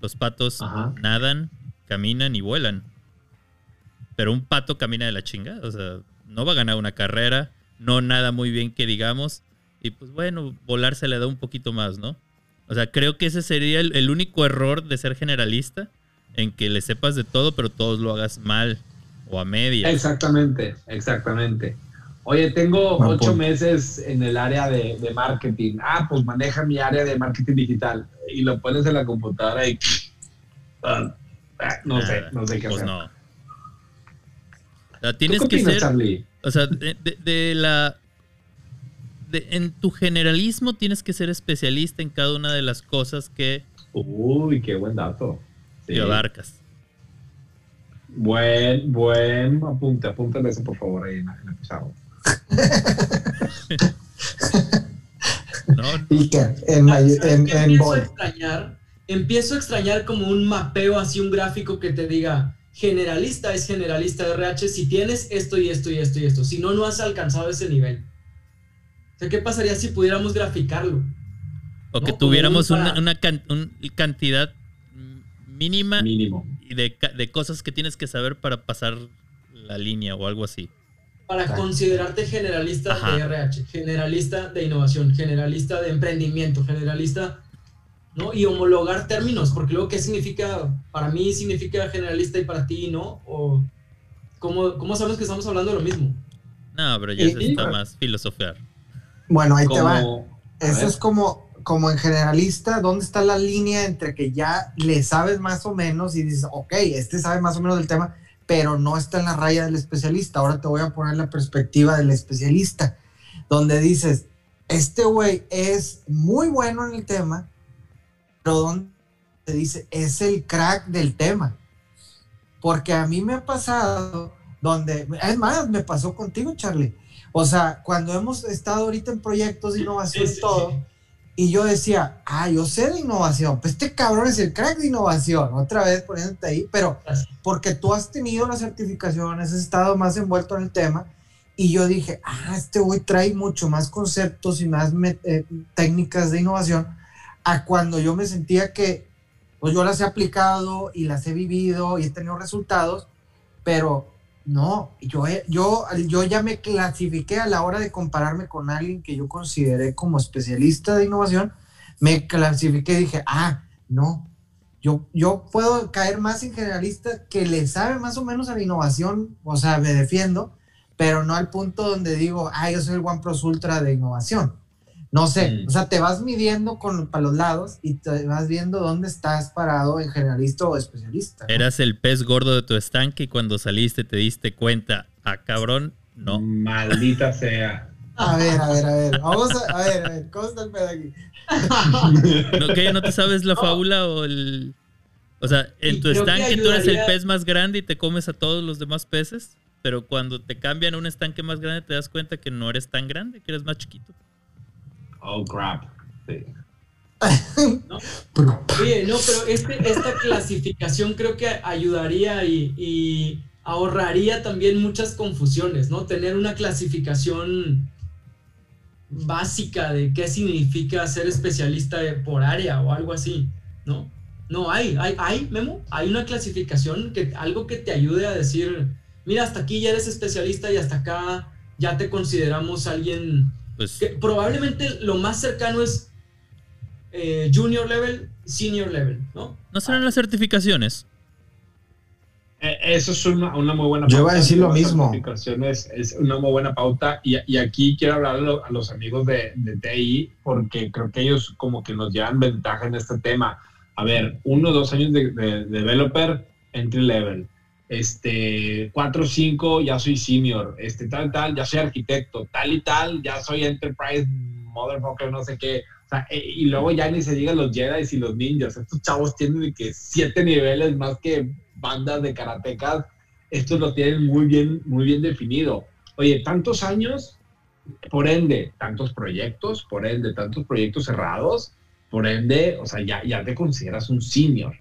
Speaker 1: Los patos Ajá. nadan, caminan y vuelan. Pero un pato camina de la chinga, o sea, no va a ganar una carrera, no nada muy bien que digamos, y pues bueno, volar se le da un poquito más, ¿no? O sea, creo que ese sería el, el único error de ser generalista, en que le sepas de todo, pero todos lo hagas mal o a media.
Speaker 2: Exactamente, exactamente. Oye, tengo Buen ocho punto. meses en el área de, de, marketing. Ah, pues maneja mi área de marketing digital y lo pones en la computadora y uh, no Nada, sé, no sé qué
Speaker 1: pues
Speaker 2: hacer.
Speaker 1: No. O sea, tienes que
Speaker 2: opinas,
Speaker 1: ser,
Speaker 2: Charlie?
Speaker 1: o sea, de, de, de la, de, en tu generalismo tienes que ser especialista en cada una de las cosas que,
Speaker 2: Uy, qué buen dato. Sí.
Speaker 1: que abarcas.
Speaker 2: Buen, buen apunte, apúntale eso por favor ahí en, en el pizarro.
Speaker 1: No,
Speaker 4: Y que en,
Speaker 3: ¿Sabes
Speaker 4: en,
Speaker 3: qué
Speaker 4: en
Speaker 3: empiezo a extrañar? Empiezo a extrañar como un mapeo, así un gráfico que te diga, generalista es generalista de RH si tienes esto y esto y esto y esto. Si no, no has alcanzado ese nivel. O sea, ¿qué pasaría si pudiéramos graficarlo?
Speaker 1: o que tuviéramos una, una can- un- cantidad mínima
Speaker 2: Mínimo.
Speaker 1: De, ca- de cosas que tienes que saber para pasar la línea o algo así.
Speaker 3: Para considerarte generalista
Speaker 1: Ajá.
Speaker 3: de RH, generalista de innovación, generalista de emprendimiento, generalista, ¿no? Y homologar términos, porque luego, ¿qué significa? Para mí significa generalista y para ti no, o ¿cómo, cómo sabes que estamos hablando de lo mismo?
Speaker 1: No, pero ya
Speaker 4: Y-
Speaker 1: se
Speaker 2: y-
Speaker 1: está más filosofar.
Speaker 4: Bueno, ahí te va. Eso
Speaker 2: ver,
Speaker 4: es como, como en generalista, ¿dónde está la línea entre que ya le sabes más o menos y dices, ok, este sabe más o menos del tema, pero no está en la raya del especialista? Ahora te voy a poner la perspectiva del especialista, donde dices, este güey es muy bueno en el tema, pero donde te dice, es el crack del tema. Porque a mí me ha pasado donde, es más, me pasó contigo, Charlie. O sea, cuando hemos estado ahorita en proyectos de innovación y todo, y yo decía, ah, yo sé de innovación, pues este cabrón es el crack de innovación, otra vez poniéndote ahí, pero porque tú has tenido las certificaciones, has estado más envuelto en el tema, y yo dije, ah, este güey trae mucho más conceptos y más eh, técnicas de innovación, a cuando yo me sentía que, pues yo las he aplicado y las he vivido y he tenido resultados, pero no, yo, he- yo, yo ya me clasifiqué a la hora de compararme con alguien que yo consideré como especialista de innovación, me clasifiqué y dije, ah, no, yo, yo puedo caer más en generalista que le sabe más o menos a la innovación, o sea, me defiendo, pero no al punto donde digo, ah, yo soy el One Plus Ultra de innovación. No sé,
Speaker 2: Mm.
Speaker 4: o sea, te vas midiendo con, para los lados y te vas viendo dónde estás parado en generalista o especialista. ¿no?
Speaker 1: Eras el pez gordo de tu estanque y cuando saliste te diste cuenta, ah, cabrón, no.
Speaker 2: Maldita sea.
Speaker 4: A ver, a ver, a ver. Vamos a, a ver, a ver, ¿cómo está el pedo aquí?
Speaker 1: ¿No, ¿qué? ¿No te sabes la fábula o el...? O sea, en tu estanque tú eres el pez más grande y te comes a todos los demás peces, pero cuando te cambian a un estanque más grande te das cuenta que no eres tan grande, que eres más chiquito.
Speaker 2: Oh, crap. Sí.
Speaker 3: Oye, no, pero este, esta clasificación creo que ayudaría y, y ahorraría también muchas confusiones, ¿no? Tener una clasificación básica de qué significa ser especialista por área o algo así, ¿no? No hay, hay, hay, Memo, hay una clasificación, que, algo que te ayude a decir, mira, hasta aquí ya eres especialista y hasta acá ya te consideramos alguien
Speaker 1: Pues
Speaker 3: que probablemente lo más cercano es eh, junior level, senior level, ¿no?
Speaker 1: no serán las certificaciones.
Speaker 2: Eh, Eso es una, una muy buena
Speaker 4: Yo iba a decir lo mismo.
Speaker 2: certificaciones Es una muy buena pauta. Y, y aquí quiero hablar a, lo- a los amigos de, de TI, porque creo que ellos como que nos llevan ventaja en este tema. A ver, uno o dos años de, de- de developer, entry level. Este, cuatro o cinco, ya soy senior. Este, tal, tal, ya soy arquitecto. Tal y tal, ya soy enterprise, motherfucker, no sé qué. O sea, eh, y luego ya ni se digan los Jedi y los ninjas. Estos chavos tienen que siete niveles más que bandas de karatecas. Estos lo tienen muy bien, muy bien definido. Oye, tantos años, por ende, tantos proyectos, por ende, tantos proyectos cerrados, por ende, o sea, ya, ya te consideras un senior.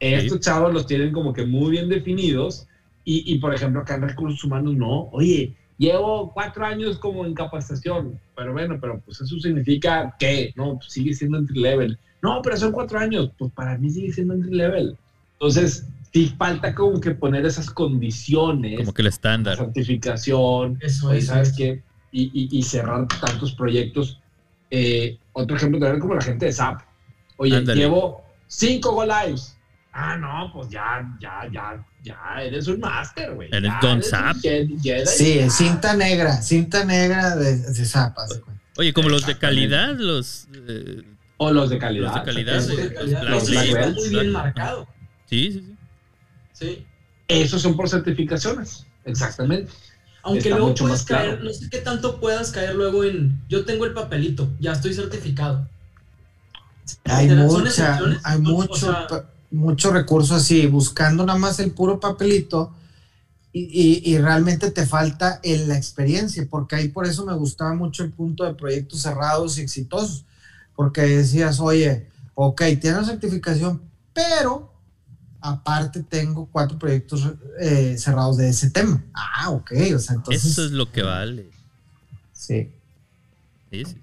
Speaker 2: Estos chavos los tienen como que muy bien definidos y, y, por ejemplo, acá en recursos humanos no. Oye, llevo cuatro años como en capacitación, pero bueno, pero pues eso significa que, no, pues sigue siendo entry level. No, pero son cuatro años, pues para mí sigue siendo entry level. Entonces, sí falta como que poner esas condiciones,
Speaker 1: Como que el estándar.
Speaker 3: Eso
Speaker 2: certificación,
Speaker 3: es.
Speaker 2: Oye, ¿sabes qué? Y, y- y cerrar tantos proyectos. Eh, otro ejemplo también como la gente de SAP. Oye,
Speaker 1: Ándale.
Speaker 2: llevo cinco Go Lives. Ah, no, pues ya, ya, ya, ya eres un máster, güey.
Speaker 1: Eres
Speaker 2: Ya
Speaker 1: Don
Speaker 2: Jedi,
Speaker 4: Sí,
Speaker 2: ya.
Speaker 4: cinta negra, cinta negra de, de zapas.
Speaker 1: Oye, como los de calidad, los. eh,
Speaker 2: O los de calidad.
Speaker 1: Los de calidad,
Speaker 3: Eso
Speaker 1: de-
Speaker 3: de calidad,
Speaker 1: los
Speaker 2: Black
Speaker 3: sí muy bien marcado.
Speaker 1: sí, sí, sí.
Speaker 3: Sí.
Speaker 2: Esos son por certificaciones. Exactamente.
Speaker 3: Aunque
Speaker 2: Está
Speaker 3: luego
Speaker 2: mucho
Speaker 3: puedes
Speaker 2: más claro.
Speaker 3: caer, no sé qué tanto puedas caer luego en yo tengo el papelito, ya estoy certificado.
Speaker 4: Hay
Speaker 3: ¿Son
Speaker 4: mucha, hay
Speaker 3: O
Speaker 4: mucho,
Speaker 3: sea,
Speaker 4: mucho recurso así, buscando nada más el puro papelito y, y- y realmente te falta en la experiencia, porque ahí por eso me gustaba mucho el punto de proyectos cerrados y exitosos, porque decías, oye, ok, tienes certificación, pero aparte tengo cuatro proyectos eh, cerrados de ese tema. Ah, ok, o sea, entonces...
Speaker 1: Eso es lo que vale.
Speaker 4: Sí.
Speaker 1: Sí, sí.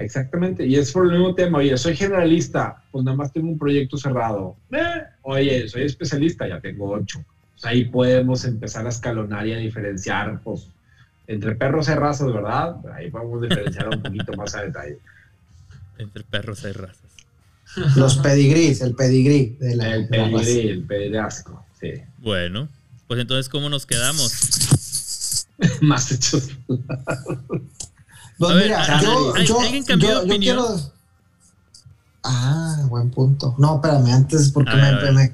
Speaker 2: Exactamente, y es por el mismo tema. Oye, soy generalista, pues nada más tengo un proyecto cerrado. Eh, Oye, soy especialista, ya tengo ocho. Pues ahí podemos empezar a escalonar y a diferenciar, pues, entre perros y razas, ¿verdad? Ahí podemos diferenciar un poquito más a detalle.
Speaker 1: Entre perros hay razas.
Speaker 4: Los pedigrís, el pedigrí de la,
Speaker 2: El
Speaker 4: de la raza.
Speaker 2: pedigrí, el pedirasco, sí.
Speaker 1: Bueno, pues entonces, ¿cómo nos quedamos?
Speaker 2: más hechos.
Speaker 4: Pues
Speaker 1: ver,
Speaker 4: mira,
Speaker 1: ¿al-
Speaker 4: yo, yo-
Speaker 1: alguien cambió
Speaker 4: yo-
Speaker 1: de
Speaker 4: yo
Speaker 1: opinión?
Speaker 4: quiero- Ah, buen punto. No, espérame, antes porque
Speaker 1: ver,
Speaker 4: me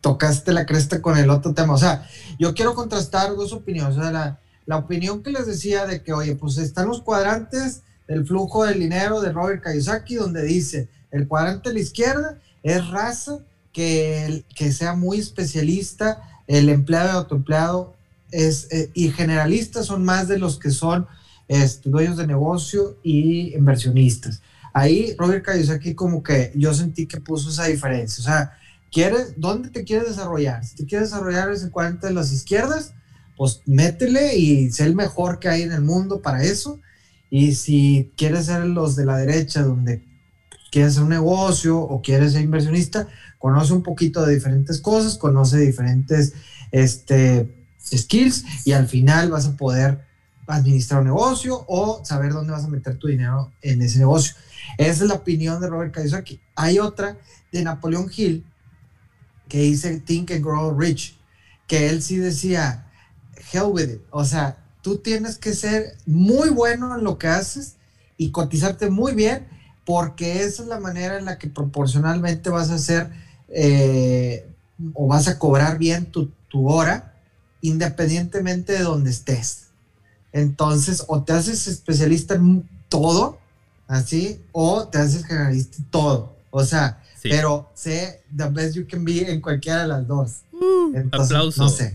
Speaker 4: tocaste la cresta con el otro tema. O sea, yo quiero contrastar dos opiniones. O sea, la, la opinión que les decía de que, oye, pues están los cuadrantes del flujo del dinero de Robert Kiyosaki, donde dice, el cuadrante de la izquierda es raza que, que sea muy especialista, el empleado y autoempleado es, eh, y generalistas son más de los que son este, dueños de negocio y inversionistas. Ahí Robert Kiyosaki como que yo sentí que puso esa diferencia. O sea, ¿quieres, ¿dónde te quieres desarrollar? Si te quieres desarrollar ese 40 de las izquierdas, pues métele y sé el mejor que hay en el mundo para eso. Y si quieres ser los de la derecha, donde quieres hacer un negocio o quieres ser inversionista, conoce un poquito de diferentes cosas, conoce diferentes este, skills y al final vas a poder administrar un negocio o saber dónde vas a meter tu dinero en ese negocio. Esa es la opinión de Robert Kiyosaki. Hay otra de Napoleón Hill que dice Think and Grow Rich, que él sí decía, hell with it. O sea, tú tienes que ser muy bueno en lo que haces y cotizarte muy bien porque esa es la manera en la que proporcionalmente vas a hacer eh, o vas a cobrar bien tu, tu hora independientemente de donde estés. Entonces, o te haces especialista en todo, así, o te haces generalista en todo. O sea,
Speaker 1: Sí.
Speaker 4: pero sé the best you can be en cualquiera de las dos. Entonces,
Speaker 1: aplauso.
Speaker 4: no sé.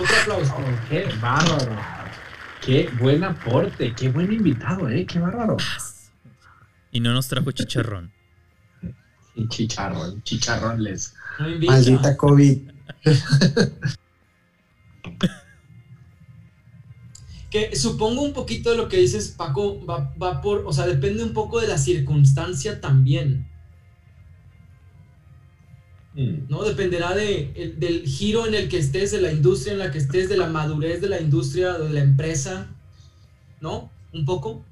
Speaker 3: Otro aplauso.
Speaker 2: Qué bárbaro. Qué buen aporte, qué buen invitado, ¿eh? Qué bárbaro.
Speaker 1: Y no nos trajo chicharrón.
Speaker 2: Y chicharrón, chicharrones.
Speaker 3: No invita.
Speaker 4: Maldita COVID.
Speaker 3: Que supongo un poquito de lo que dices, Paco, va, va por, o sea, depende un poco de la circunstancia también.
Speaker 2: Mm.
Speaker 3: ¿no? Dependerá de, el- del giro en el que estés, de la industria en la que estés, de la madurez de la industria, de la empresa, ¿no? Un poco.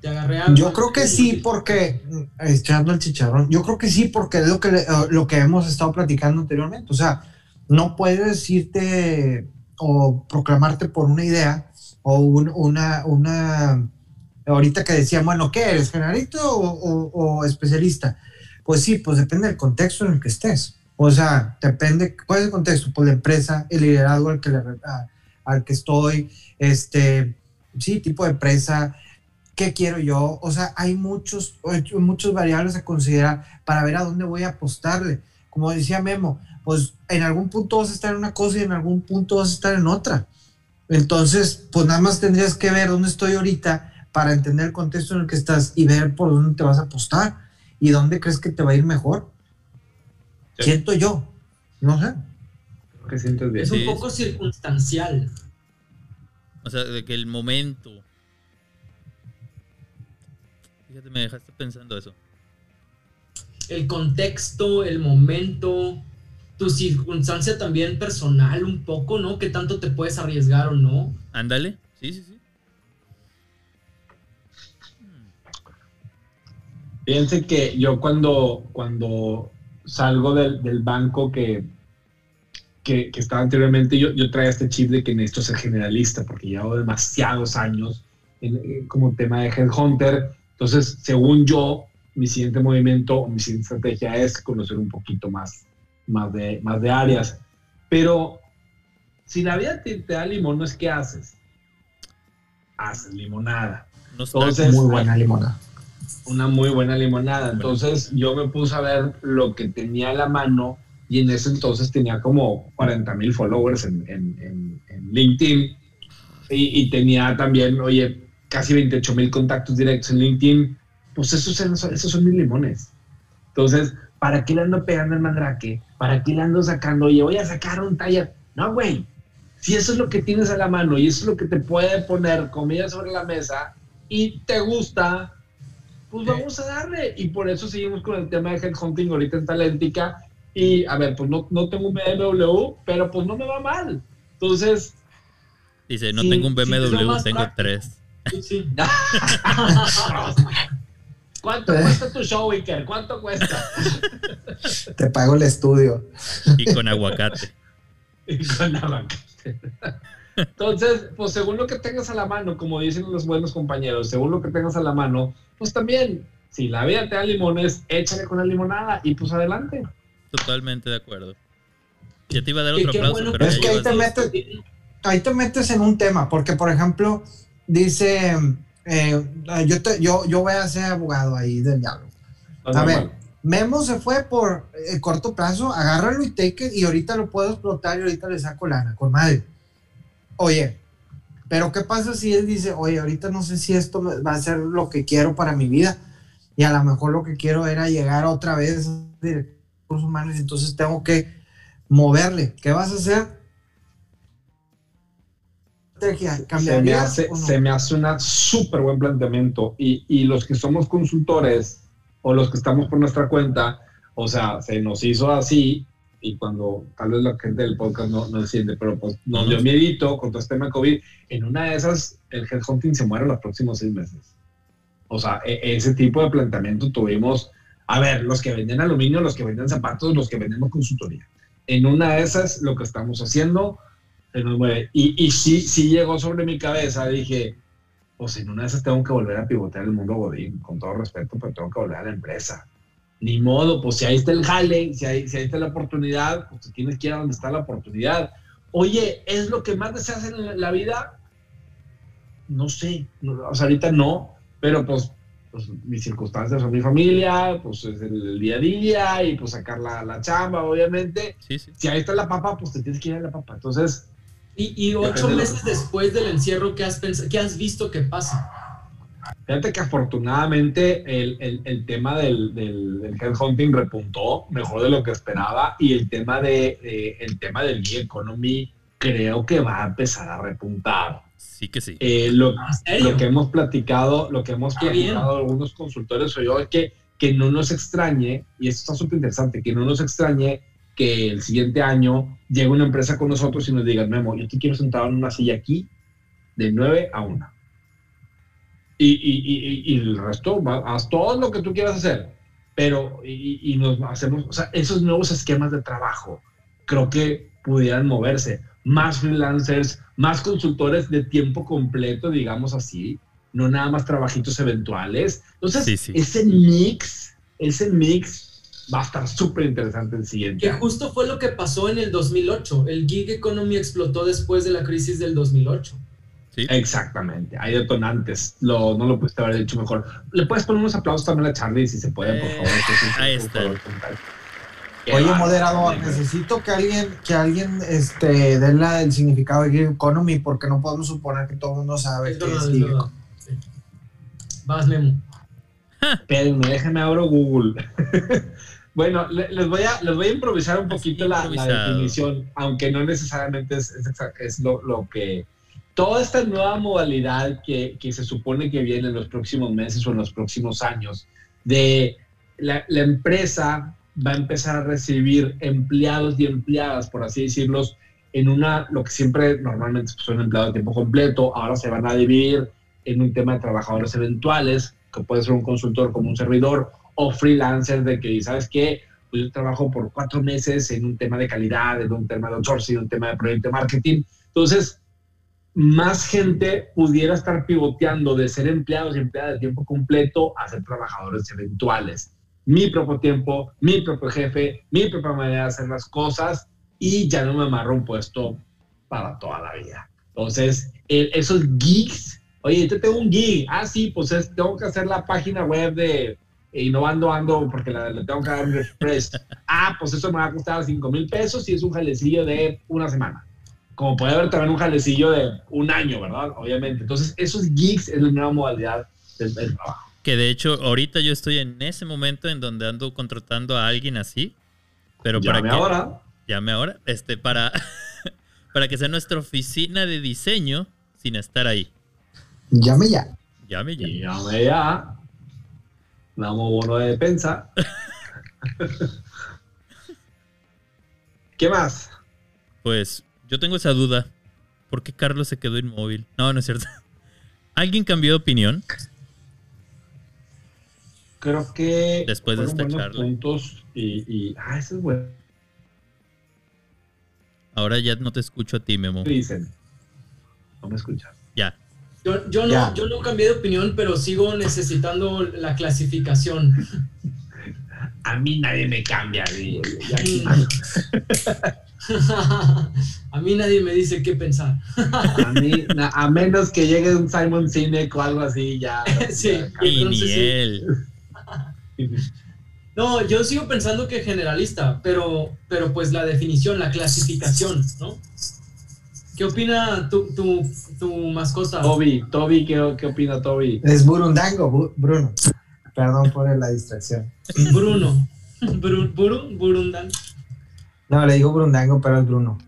Speaker 3: Te agarré a...
Speaker 4: Yo creo que sí, porque, mm, echando el chicharrón, yo creo que sí, porque es lo que, eh, lo que hemos estado platicando anteriormente. O sea, no puedes irte o proclamarte por una idea o un- una, una, ahorita que decían, bueno, ¿qué eres, generalista o, especialista? Pues sí, pues depende del contexto en el que estés. O sea, depende, ¿cuál es el contexto? Pues la empresa, el liderazgo al que, al que estoy, este, sí, tipo de empresa, qué quiero yo. O sea, hay muchos, muchos variables a considerar para ver a dónde voy a apostarle. Como decía Memo, pues en algún punto vas a estar en una cosa y en algún punto vas a estar en otra. Entonces, pues nada más tendrías que ver dónde estoy ahorita para entender el contexto en el que estás y ver por dónde te vas a apostar y dónde crees que te va a ir mejor.
Speaker 2: Sí.
Speaker 4: Siento yo. No sé.
Speaker 2: ¿Qué sientes bien?
Speaker 3: Es un
Speaker 1: Sí,
Speaker 3: poco circunstancial.
Speaker 1: O sea, de que el momento. Fíjate, me dejaste pensando eso.
Speaker 3: El contexto, el momento, tu circunstancia también personal un poco, ¿no? ¿Qué tanto te puedes arriesgar o no?
Speaker 1: Ándale. Sí, sí, sí.
Speaker 2: Fíjense que yo cuando, cuando salgo del, del banco que, que, que estaba anteriormente, yo, yo traía este chip de que necesito ser generalista porque llevo demasiados años en- en- como tema de Headhunter. Entonces, según yo, mi siguiente movimiento o mi siguiente estrategia es conocer un poquito más, más, de, más de áreas. Pero si la vida te, te da limón, no es que haces. Haces limonada
Speaker 1: No
Speaker 2: Entonces-
Speaker 4: Muy buena limonada.
Speaker 2: una muy buena limonada. Entonces yo me puse a ver lo que tenía a la mano y en ese entonces tenía como 40 mil followers en, en- en- en LinkedIn y, y tenía también, oye, casi 28 mil contactos directos en LinkedIn. Pues esos, son- esos son mis limones. Entonces, ¿para qué le ando pegando el mandrake? ¿Para qué le ando sacando? Oye, voy a sacar un taller. No, güey. Si eso es lo que tienes a la mano y eso es lo que te puede poner comida sobre la mesa y te gusta, pues
Speaker 3: Sí.
Speaker 2: vamos a darle. Y por eso seguimos con el tema de headhunting ahorita en Talentica. Y a ver, pues no, no tengo un BMW, pero pues no me va mal. Entonces,
Speaker 1: Dice, no tengo un BMW, tengo
Speaker 3: práctico.
Speaker 1: tres.
Speaker 3: Sí, sí.
Speaker 2: ¿Cuánto
Speaker 4: Eh.
Speaker 2: cuesta tu show, Iker? ¿Cuánto cuesta?
Speaker 4: Te pago el estudio.
Speaker 1: Y con aguacate.
Speaker 2: Y con aguacate. Entonces, pues según lo que tengas a la mano, como dicen los buenos compañeros, según lo que tengas a la mano, pues también, si la vida te da limones, échale con la limonada y pues adelante.
Speaker 1: Totalmente de acuerdo. Ya te iba a dar otro
Speaker 3: qué
Speaker 1: aplauso,
Speaker 3: bueno
Speaker 1: pero
Speaker 4: Es que ahí te metes- ahí te metes en un tema, porque por ejemplo, dice, eh, yo, te- yo, yo voy a ser abogado ahí del diablo.
Speaker 2: No,
Speaker 4: A ver,
Speaker 2: mal.
Speaker 4: Memo se fue por el corto plazo, agárralo y take it, y ahorita lo puedo explotar y ahorita le saco lana, con madre. Oye, pero ¿qué pasa si él dice, oye, ahorita no sé si esto va a ser lo que quiero para mi vida? Y a lo mejor lo que quiero era llegar otra vez de recursos humanos, entonces tengo que moverle. ¿Qué vas a hacer? Estrategia,
Speaker 2: se me
Speaker 4: ¿cambiarías
Speaker 2: hace,
Speaker 4: o no?
Speaker 2: se me hace un súper buen planteamiento. Y, y los que somos consultores o los que estamos por nuestra cuenta, o sea, se nos hizo así y cuando tal vez la gente del podcast no, no entiende, pero pues nos dio miedito con todo este tema de COVID. En una de esas, el headhunting se muere los próximos seis meses. O sea, e- ese tipo de planteamiento tuvimos, a ver, los que venden aluminio, los que venden zapatos, los que vendemos consultoría. En una de esas, lo que estamos haciendo se nos mueve. Y, y sí, sí llegó sobre mi cabeza, dije, pues en una de esas tengo que volver a pivotear el mundo Godín, con todo respeto, pero tengo que volver a la empresa. Ni modo, pues si ahí está el jale, si ahí, si ahí está la oportunidad, pues tienes que ir a donde está la oportunidad. Oye, ¿es lo que más deseas en la, la vida? No sé, no, o sea, ahorita no, pero pues, pues mis circunstancias son mi familia, pues es el, el día a día y pues sacar la, la chamba, obviamente.
Speaker 1: Sí, sí.
Speaker 2: Si ahí está la papa, pues te tienes que ir a la papa. Entonces,
Speaker 3: Y, y ocho
Speaker 2: Depende de
Speaker 3: meses después del encierro, ¿qué has, pens- qué has visto que pasa?
Speaker 2: Fíjate que afortunadamente el, el, el tema del, del, del headhunting repuntó mejor de lo que esperaba y el tema, de, de- el tema del economy creo que va a empezar a repuntar.
Speaker 1: Sí que sí.
Speaker 2: Eh, lo,
Speaker 3: ¿En serio?
Speaker 2: lo que hemos platicado, lo que hemos
Speaker 3: Ah,
Speaker 2: platicado algunos consultores o yo es que, que no nos extrañe, y esto está súper interesante, que no nos extrañe que el siguiente año llegue una empresa con nosotros y nos diga, Memo, yo te quiero sentado en una silla aquí de 9 a 1. Y, y, y, y el resto, haz todo lo que tú quieras hacer, pero y, y nos hacemos, o sea, esos nuevos esquemas de trabajo, creo que pudieran moverse. Más freelancers, más consultores de tiempo completo, digamos así, no nada más trabajitos eventuales. Entonces,
Speaker 1: Sí, sí.
Speaker 2: ese mix, ese mix va a estar súper interesante el siguiente.
Speaker 3: Que
Speaker 2: año.
Speaker 3: justo fue lo que pasó en el 2008. El gig economy explotó después de la crisis del 2008.
Speaker 1: Sí.
Speaker 2: Exactamente, hay detonantes. Lo, no lo pudiste haber dicho mejor. Le puedes poner unos aplausos también a Charlie si se puede, por
Speaker 1: Eh,
Speaker 2: favor. sí,
Speaker 1: ahí está.
Speaker 2: favor,
Speaker 4: Oye,
Speaker 2: bárbaro,
Speaker 4: moderador, necesito que alguien, que alguien este, dé la, el significado de gig economy, porque no podemos suponer que todo el mundo sabe
Speaker 3: Es
Speaker 4: qué es gig
Speaker 3: verdad.
Speaker 4: economy.
Speaker 3: Sí. Vas, Memo.
Speaker 2: Espérenme, déjenme abro Google. bueno, le- les voy, a, les voy a improvisar un poquito la, la definición, aunque no necesariamente es, es, es lo, lo que... Toda esta nueva modalidad que, que se supone que viene en los próximos meses o en los próximos años, de la, la empresa va a empezar a recibir empleados y empleadas, por así decirlos, en una, lo que siempre normalmente son empleados de tiempo completo, ahora se van a dividir en un tema de trabajadores eventuales, que puede ser un consultor como un servidor, o freelancer de que, ¿sabes qué? Pues yo trabajo por cuatro meses en un tema de calidad, en un tema de outsourcing, en un tema de proyecto de marketing. Entonces, más gente pudiera estar pivoteando de ser empleados y empleadas de tiempo completo a ser trabajadores eventuales. Mi propio tiempo, mi propio jefe, mi propia manera de hacer las cosas y ya no me amarro un puesto para toda la vida. Entonces, esos geeks, oye, yo tengo un gig, ah, sí, pues es- tengo que hacer la página web de Innovando Ando porque la- le tengo que dar un refresh. Ah, pues eso me va a costar 5 mil pesos y es un jalecillo de una semana. Como puede haber también un jalecillo de un año, ¿verdad? Obviamente. Entonces, esos gigs es la nueva modalidad del, del trabajo.
Speaker 1: Que de hecho, ahorita yo estoy en ese momento en donde ando contratando a alguien así. Pero para
Speaker 2: Llame
Speaker 1: que.
Speaker 2: ahora.
Speaker 1: Llame ahora. Este, para. para que sea nuestra oficina de diseño sin estar ahí.
Speaker 4: Llame ya.
Speaker 1: Llame ya.
Speaker 2: Llame ya. Damos bono de defensa. ¿Qué más?
Speaker 1: Pues yo tengo esa duda. ¿Por qué Carlos se quedó inmóvil? No, no es cierto. ¿Alguien cambió de opinión?
Speaker 2: Creo que
Speaker 1: Después de esta charla.
Speaker 2: puntos y, y ah, eso es bueno.
Speaker 1: Ahora ya no te escucho a ti, Memo.
Speaker 2: Dicen. No me escuchas.
Speaker 1: Ya.
Speaker 3: Yo, yo, no, yo no cambié de opinión, pero sigo necesitando la clasificación.
Speaker 2: A mí nadie me cambia. aquí-
Speaker 3: A mí nadie me dice qué pensar.
Speaker 2: a, mí, a menos que llegue un Simon Sinek o algo así, ya.
Speaker 3: Sí.
Speaker 2: ya
Speaker 1: Y ni
Speaker 3: Entonces, sí.
Speaker 1: él.
Speaker 3: No, yo sigo pensando que generalista, pero, pero pues la definición, la clasificación, ¿no? ¿Qué opina tu, tu, tu mascota?
Speaker 2: Toby, Toby, ¿qué, qué opina Toby?
Speaker 4: Es Burundango, Bu- Bruno. Perdón por la distracción.
Speaker 3: Bruno. Bru, Buru, Burundan.
Speaker 4: No, le digo Burundango, pero es Bruno.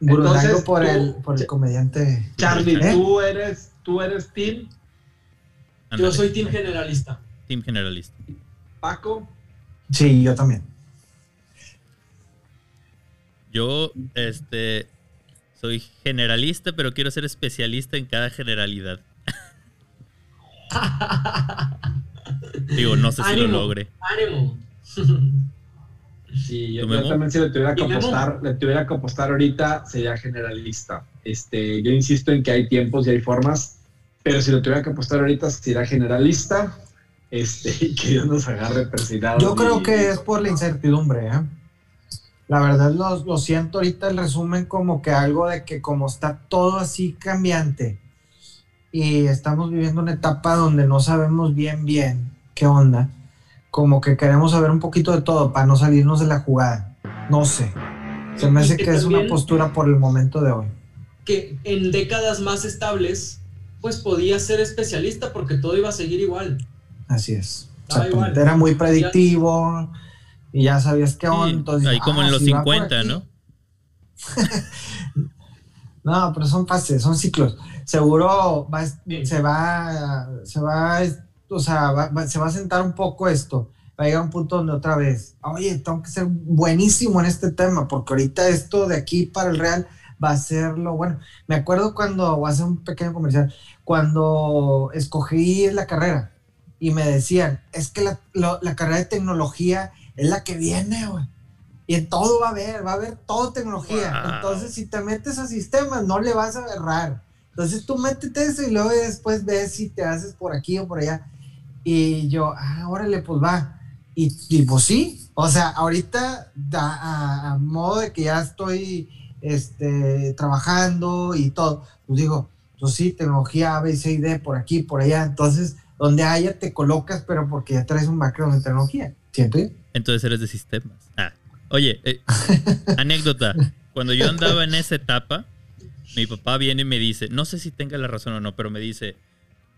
Speaker 4: Burundango
Speaker 2: Entonces,
Speaker 4: por,
Speaker 2: tú-
Speaker 4: el, por el comediante.
Speaker 2: Charlie,
Speaker 4: ¿Eh?
Speaker 2: ¿tú eres, tú eres Team
Speaker 3: Yo soy team generalista.
Speaker 1: Team generalista.
Speaker 2: Paco?
Speaker 4: Sí, yo también.
Speaker 1: Yo, este, soy generalista, pero quiero ser especialista en cada generalidad. Digo, no sé si lo logre.
Speaker 3: Ánimo.
Speaker 2: Sí, yo, también si le tuviera que apostar, le tuviera que apostar ahorita, sería generalista. Este, yo insisto en que hay tiempos y hay formas, pero si lo tuviera que apostar ahorita, sería generalista. Este, y que Dios nos agarre persignados.
Speaker 4: Yo creo
Speaker 2: y-
Speaker 4: que es por la incertidumbre, ¿eh? La verdad lo, lo siento ahorita el resumen como que algo de que como está todo así cambiante y estamos viviendo una etapa donde no sabemos bien bien qué onda, como que queremos saber un poquito de todo para no salirnos de la jugada. No sé. Se me hace
Speaker 3: que
Speaker 4: que es una postura por el momento de hoy.
Speaker 3: Que en décadas más estables, pues podía ser especialista porque todo iba a seguir igual.
Speaker 4: Así es.
Speaker 3: Igual.
Speaker 4: Era muy predictivo y ya sabías qué onda.
Speaker 1: Sí,
Speaker 4: entonces,
Speaker 1: ahí como
Speaker 4: ah,
Speaker 1: en los
Speaker 4: si va por
Speaker 1: 50,
Speaker 4: aquí.
Speaker 1: ¿no?
Speaker 4: No, pero son fases, son ciclos. Seguro va, se va, se va, o sea, se va a sentar un poco esto. Va a llegar a un punto donde otra vez, oye, tengo que ser buenísimo en este tema, porque ahorita esto de aquí para el Real va a ser lo bueno. Me acuerdo cuando, voy a hacer un pequeño comercial, cuando escogí la carrera y me decían, es que la, la carrera de tecnología es la que viene, güey y en todo va a haber, va a haber todo tecnología. Entonces, si te metes a sistemas, no le vas a agarrar. Entonces, tú métete eso y luego después ves si te haces por aquí o por allá. Y yo, ah, órale, pues va. Y, y pues sí, o sea, ahorita da, a, modo de que ya estoy este, trabajando y todo, pues digo, pues sí, tecnología A, B, C y D por aquí, por allá. Entonces, donde haya te colocas, pero porque ya traes un background en tecnología. ¿Siento?
Speaker 1: Entonces eres de sistemas. Ah. Oye, eh, anécdota. Cuando yo andaba en esa etapa, mi papá viene y me dice, no sé si tenga la razón o no, pero me dice,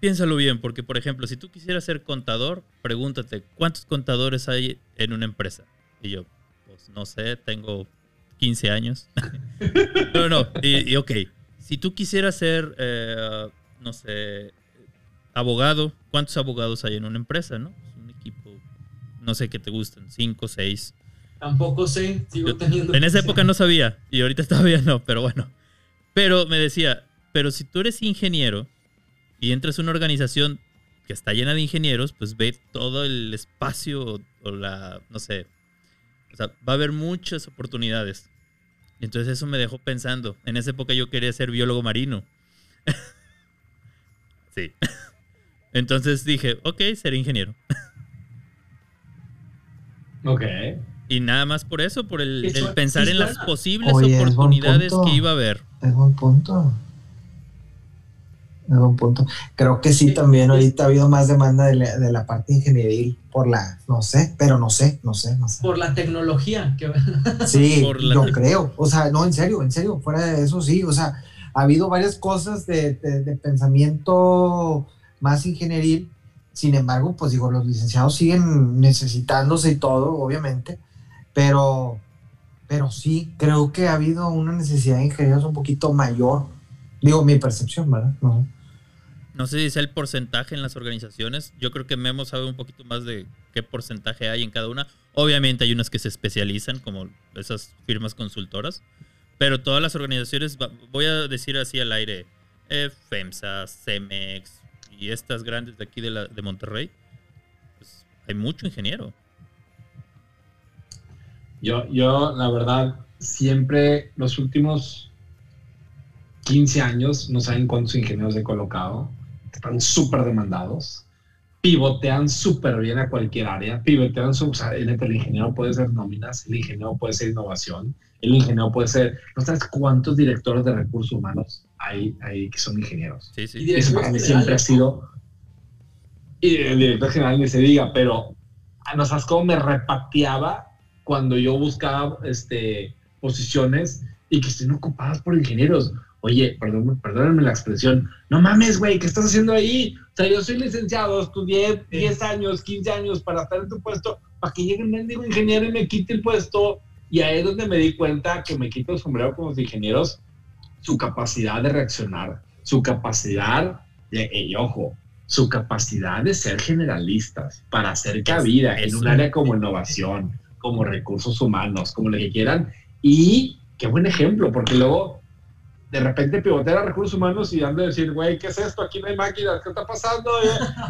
Speaker 1: piénsalo bien, porque por ejemplo, si tú quisieras ser contador, pregúntate, ¿cuántos contadores hay en una empresa? Y yo, pues no sé, tengo 15 años. no, no, y, ok, si tú quisieras ser, eh, no sé, abogado, ¿cuántos abogados hay en una empresa, no? No sé qué te gustan, 5, 6.
Speaker 3: Tampoco sé, sigo teniendo.
Speaker 1: En esa época no sabía y ahorita todavía no, pero bueno. Pero me decía, pero si tú eres ingeniero y entras a una organización que está llena de ingenieros, pues ve todo el espacio o, la, no sé, o sea, va a haber muchas oportunidades. Entonces eso me dejó pensando. En esa época yo quería ser biólogo marino. sí. Entonces dije, ok, seré ingeniero.
Speaker 2: Ok.
Speaker 1: Y nada más por eso, por el, pensar en las posibles oportunidades que iba a haber.
Speaker 4: Es buen punto. Es buen punto. Creo que sí, también ahorita ha habido más demanda de la, parte ingenieril por la, no sé, pero no sé, no sé, no sé.
Speaker 3: Por la tecnología.
Speaker 4: Sí, yo creo. O sea, no, en serio, en serio, fuera de eso sí. O sea, ha habido varias cosas de, de pensamiento más ingenieril. Sin embargo, pues digo, los licenciados siguen necesitándose y todo, obviamente pero, pero sí, creo que ha habido una necesidad de ingenieros un poquito mayor. Digo, mi percepción, ¿verdad?
Speaker 1: No, sé si es el porcentaje en las organizaciones. Yo creo que Memo sabe un poquito más de qué porcentaje hay en cada una. Obviamente hay unas que se especializan, como esas firmas consultoras. Pero todas las organizaciones, voy a decir así al aire, eh, FEMSA, CEMEX y estas grandes de aquí de, la, de Monterrey, pues hay mucho ingeniero.
Speaker 2: Yo, yo, la verdad, siempre los últimos 15 años, no saben cuántos ingenieros he colocado, están súper demandados, pivotean súper bien a cualquier área, pivotean, o sea, el, ingeniero puede ser nóminas, el ingeniero puede ser innovación, el ingeniero puede ser, no sabes cuántos directores de recursos humanos hay, hay que son ingenieros.
Speaker 1: Sí, sí.
Speaker 2: Y eso para mí siempre ha sido, y el director general ni se diga, pero no sabes cómo me repateaba cuando yo buscaba este, posiciones y que estén ocupadas por ingenieros. Oye, perdón, perdónenme la expresión, no mames, güey, ¿qué estás haciendo ahí? O sea, yo soy licenciado, estudié 10 años, 15 años para estar en tu puesto, para que llegue un mendigo ingeniero y me quite el puesto. Y ahí es donde me di cuenta que me quito el sombrero con los ingenieros, su capacidad de reaccionar, su capacidad, de, y ojo, su capacidad de ser generalistas para hacer cabida en un área como innovación, como recursos humanos, como lo que quieran. Y qué buen ejemplo, porque luego de repente pivotear a recursos humanos y anda a decir, güey, ¿qué es esto? Aquí no hay máquinas, ¿qué está pasando?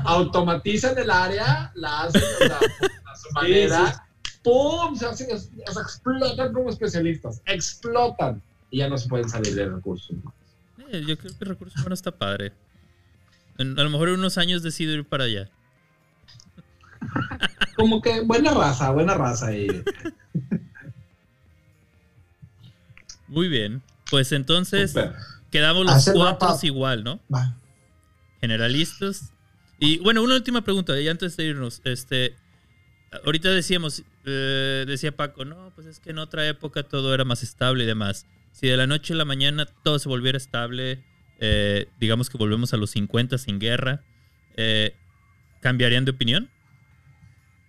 Speaker 2: Automatizan el área, la hacen a su manera, ¡pum! Se hacen, explotan como especialistas, explotan y ya no se pueden salir de recursos humanos.
Speaker 1: Eh, yo creo que recursos humanos está padre. a lo mejor en unos años decido ir para allá
Speaker 2: como que buena raza, buena raza ahí.
Speaker 1: Muy bien. Pues entonces quedamos los cuatro igual, ¿no? Generalistas. Y bueno, una última pregunta, y antes de irnos, este, ahorita decíamos, eh, decía Paco, no, pues es que en otra época todo era más estable y demás. Si de la noche a la mañana todo se volviera estable, eh, digamos que volvemos a los 50 sin guerra, eh, ¿cambiarían de opinión?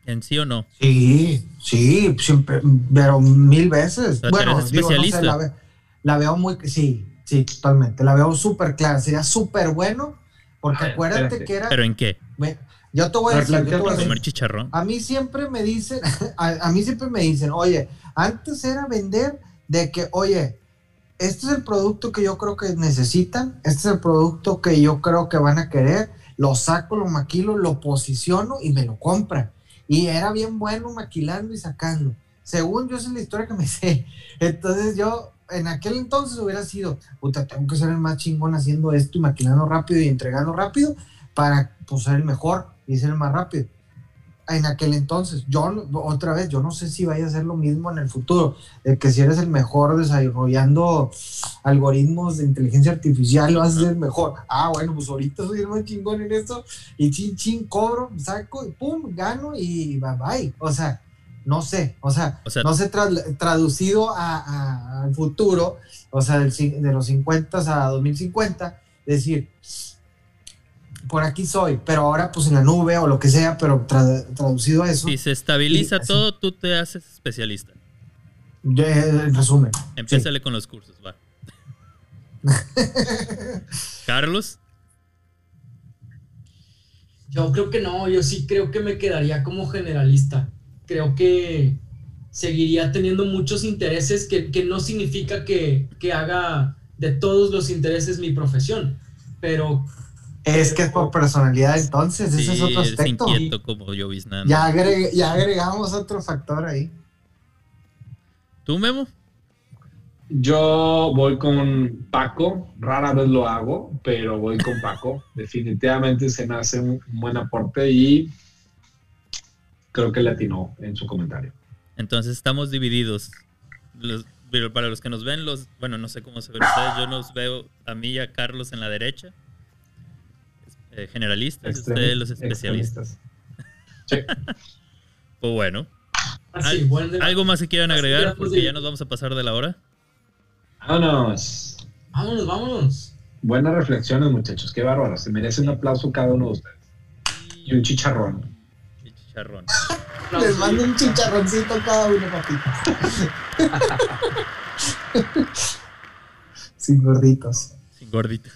Speaker 1: ¿En sí o no?
Speaker 4: Sí, sí, siempre, pero mil veces. bueno, especialista. la, veo muy, sí, Sí, totalmente. La veo súper clara. Sería súper bueno, porque
Speaker 2: A ver,
Speaker 4: acuérdate
Speaker 2: espérate.
Speaker 4: que era.
Speaker 1: ¿Pero en qué?
Speaker 4: Ve, Yo te voy a decir, yo te voy a
Speaker 2: Replanteate.
Speaker 4: decir.
Speaker 1: ¿Comer chicharrón?
Speaker 4: A mí siempre me dicen, a, a mí siempre me dicen, oye, antes era vender de que, oye, este es el producto que yo creo que necesitan, este es el producto que yo creo que van a querer, lo saco, lo maquilo, lo posiciono y me lo compran. Y era bien bueno maquilando y sacando. Según yo, esa es la historia que me sé. Entonces yo, en aquel entonces hubiera sido, puta, tengo que ser el más chingón haciendo esto y maquilando rápido y entregando rápido para pues, ser el mejor y ser el más rápido. En aquel entonces, yo otra vez, yo no sé si vaya a ser lo mismo en el futuro, de que si eres el mejor desarrollando algoritmos de inteligencia artificial, a ser el mejor. Ah, bueno, pues ahorita soy el más chingón en esto y chin, chin, cobro, saco y pum, gano y bye bye. O sea, no sé, o sea,
Speaker 1: O sea-
Speaker 4: no sé tra- traducido a- a- al futuro, o sea, del de los 50 a 2050, decir, por aquí soy, pero ahora pues en la nube o lo que sea, pero tra- traducido a eso,
Speaker 1: Si se estabiliza
Speaker 4: Sí, así.
Speaker 1: todo, tú te haces especialista.
Speaker 4: en resumen.
Speaker 1: Empiézale con los cursos, va. Carlos,
Speaker 3: Yo creo que no, yo sí creo que me quedaría como generalista. Creo que seguiría teniendo muchos intereses, que, que no significa que, que haga de todos los intereses mi profesión, pero
Speaker 4: Es que es por personalidad entonces, ese
Speaker 1: sí,
Speaker 4: es otro aspecto.
Speaker 1: inquieto como yo.
Speaker 4: Ya, ya agregamos otro factor ahí.
Speaker 1: ¿Tú, Memo?
Speaker 2: Yo voy con Paco, rara vez lo hago, pero voy con Paco. Definitivamente se me hace un buen aporte y creo que le atinó en su comentario.
Speaker 1: Entonces estamos divididos. Los- pero para los que nos ven, los, bueno, no sé cómo se ven ustedes, yo nos veo a mí y a Carlos en la derecha. Eh, generalistas, ustedes los especialistas.
Speaker 2: Extremistas.
Speaker 1: Pues bueno,
Speaker 3: así,
Speaker 1: Al-
Speaker 3: buen debate.
Speaker 1: ¿algo más que quieran agregar?
Speaker 3: quedamos
Speaker 1: Porque
Speaker 3: de-
Speaker 1: ya nos vamos a pasar de la hora.
Speaker 2: Vámonos.
Speaker 3: Vámonos, vámonos.
Speaker 2: Buenas reflexiones, muchachos. Qué bárbaro. Se merece un aplauso cada uno de ustedes. Y un chicharrón.
Speaker 1: Y chicharrón.
Speaker 4: Les mando un chicharroncito cada uno, papitas. Sin gorditos.
Speaker 1: Sin gordito.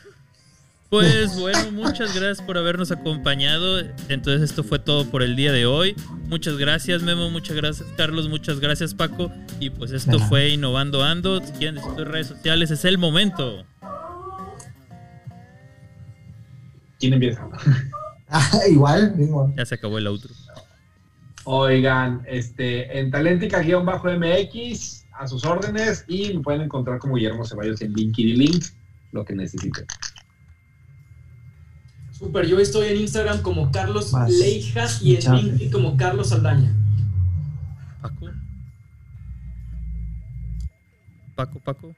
Speaker 1: Pues bueno, muchas gracias por habernos acompañado. Entonces esto fue todo por el día de hoy. Muchas gracias Memo, muchas gracias Carlos, muchas gracias Paco. Y pues esto
Speaker 4: nada.
Speaker 1: fue Innovando Ando. Si quieren decir sus redes sociales, es el momento.
Speaker 2: ¿Quién empieza?
Speaker 4: Ah, igual, mismo.
Speaker 1: Ya se acabó el outro.
Speaker 2: Oigan, este, en Talentica-MX, a sus órdenes, y me pueden encontrar como Guillermo Ceballos en LinkedIn Link, lo que necesiten.
Speaker 3: Super, yo estoy en Instagram como Carlos
Speaker 4: Vas.
Speaker 3: Leija y en. LinkedIn como Carlos Saldaña.
Speaker 1: Paco. Paco, Paco.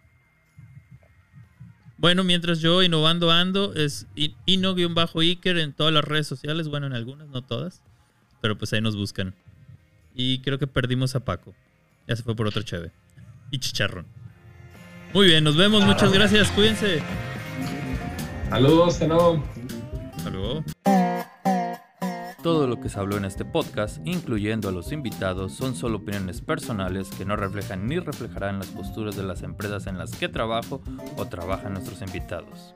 Speaker 1: Bueno, mientras yo innovando ando, es ino-iker en todas las redes sociales, bueno, en algunas, no todas, pero pues ahí nos buscan. Y creo que perdimos a Paco. Ya se fue por otro cheve. Y chicharrón. Muy bien, nos vemos, muchas gracias, cuídense.
Speaker 2: Saludos,
Speaker 1: hasta luego. Todo lo que se habló en este podcast, incluyendo a los invitados, son solo opiniones personales que no reflejan ni reflejarán las posturas de las empresas en las que trabajo o trabajan nuestros invitados.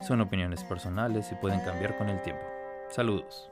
Speaker 1: Son opiniones personales y pueden cambiar con el tiempo. Saludos.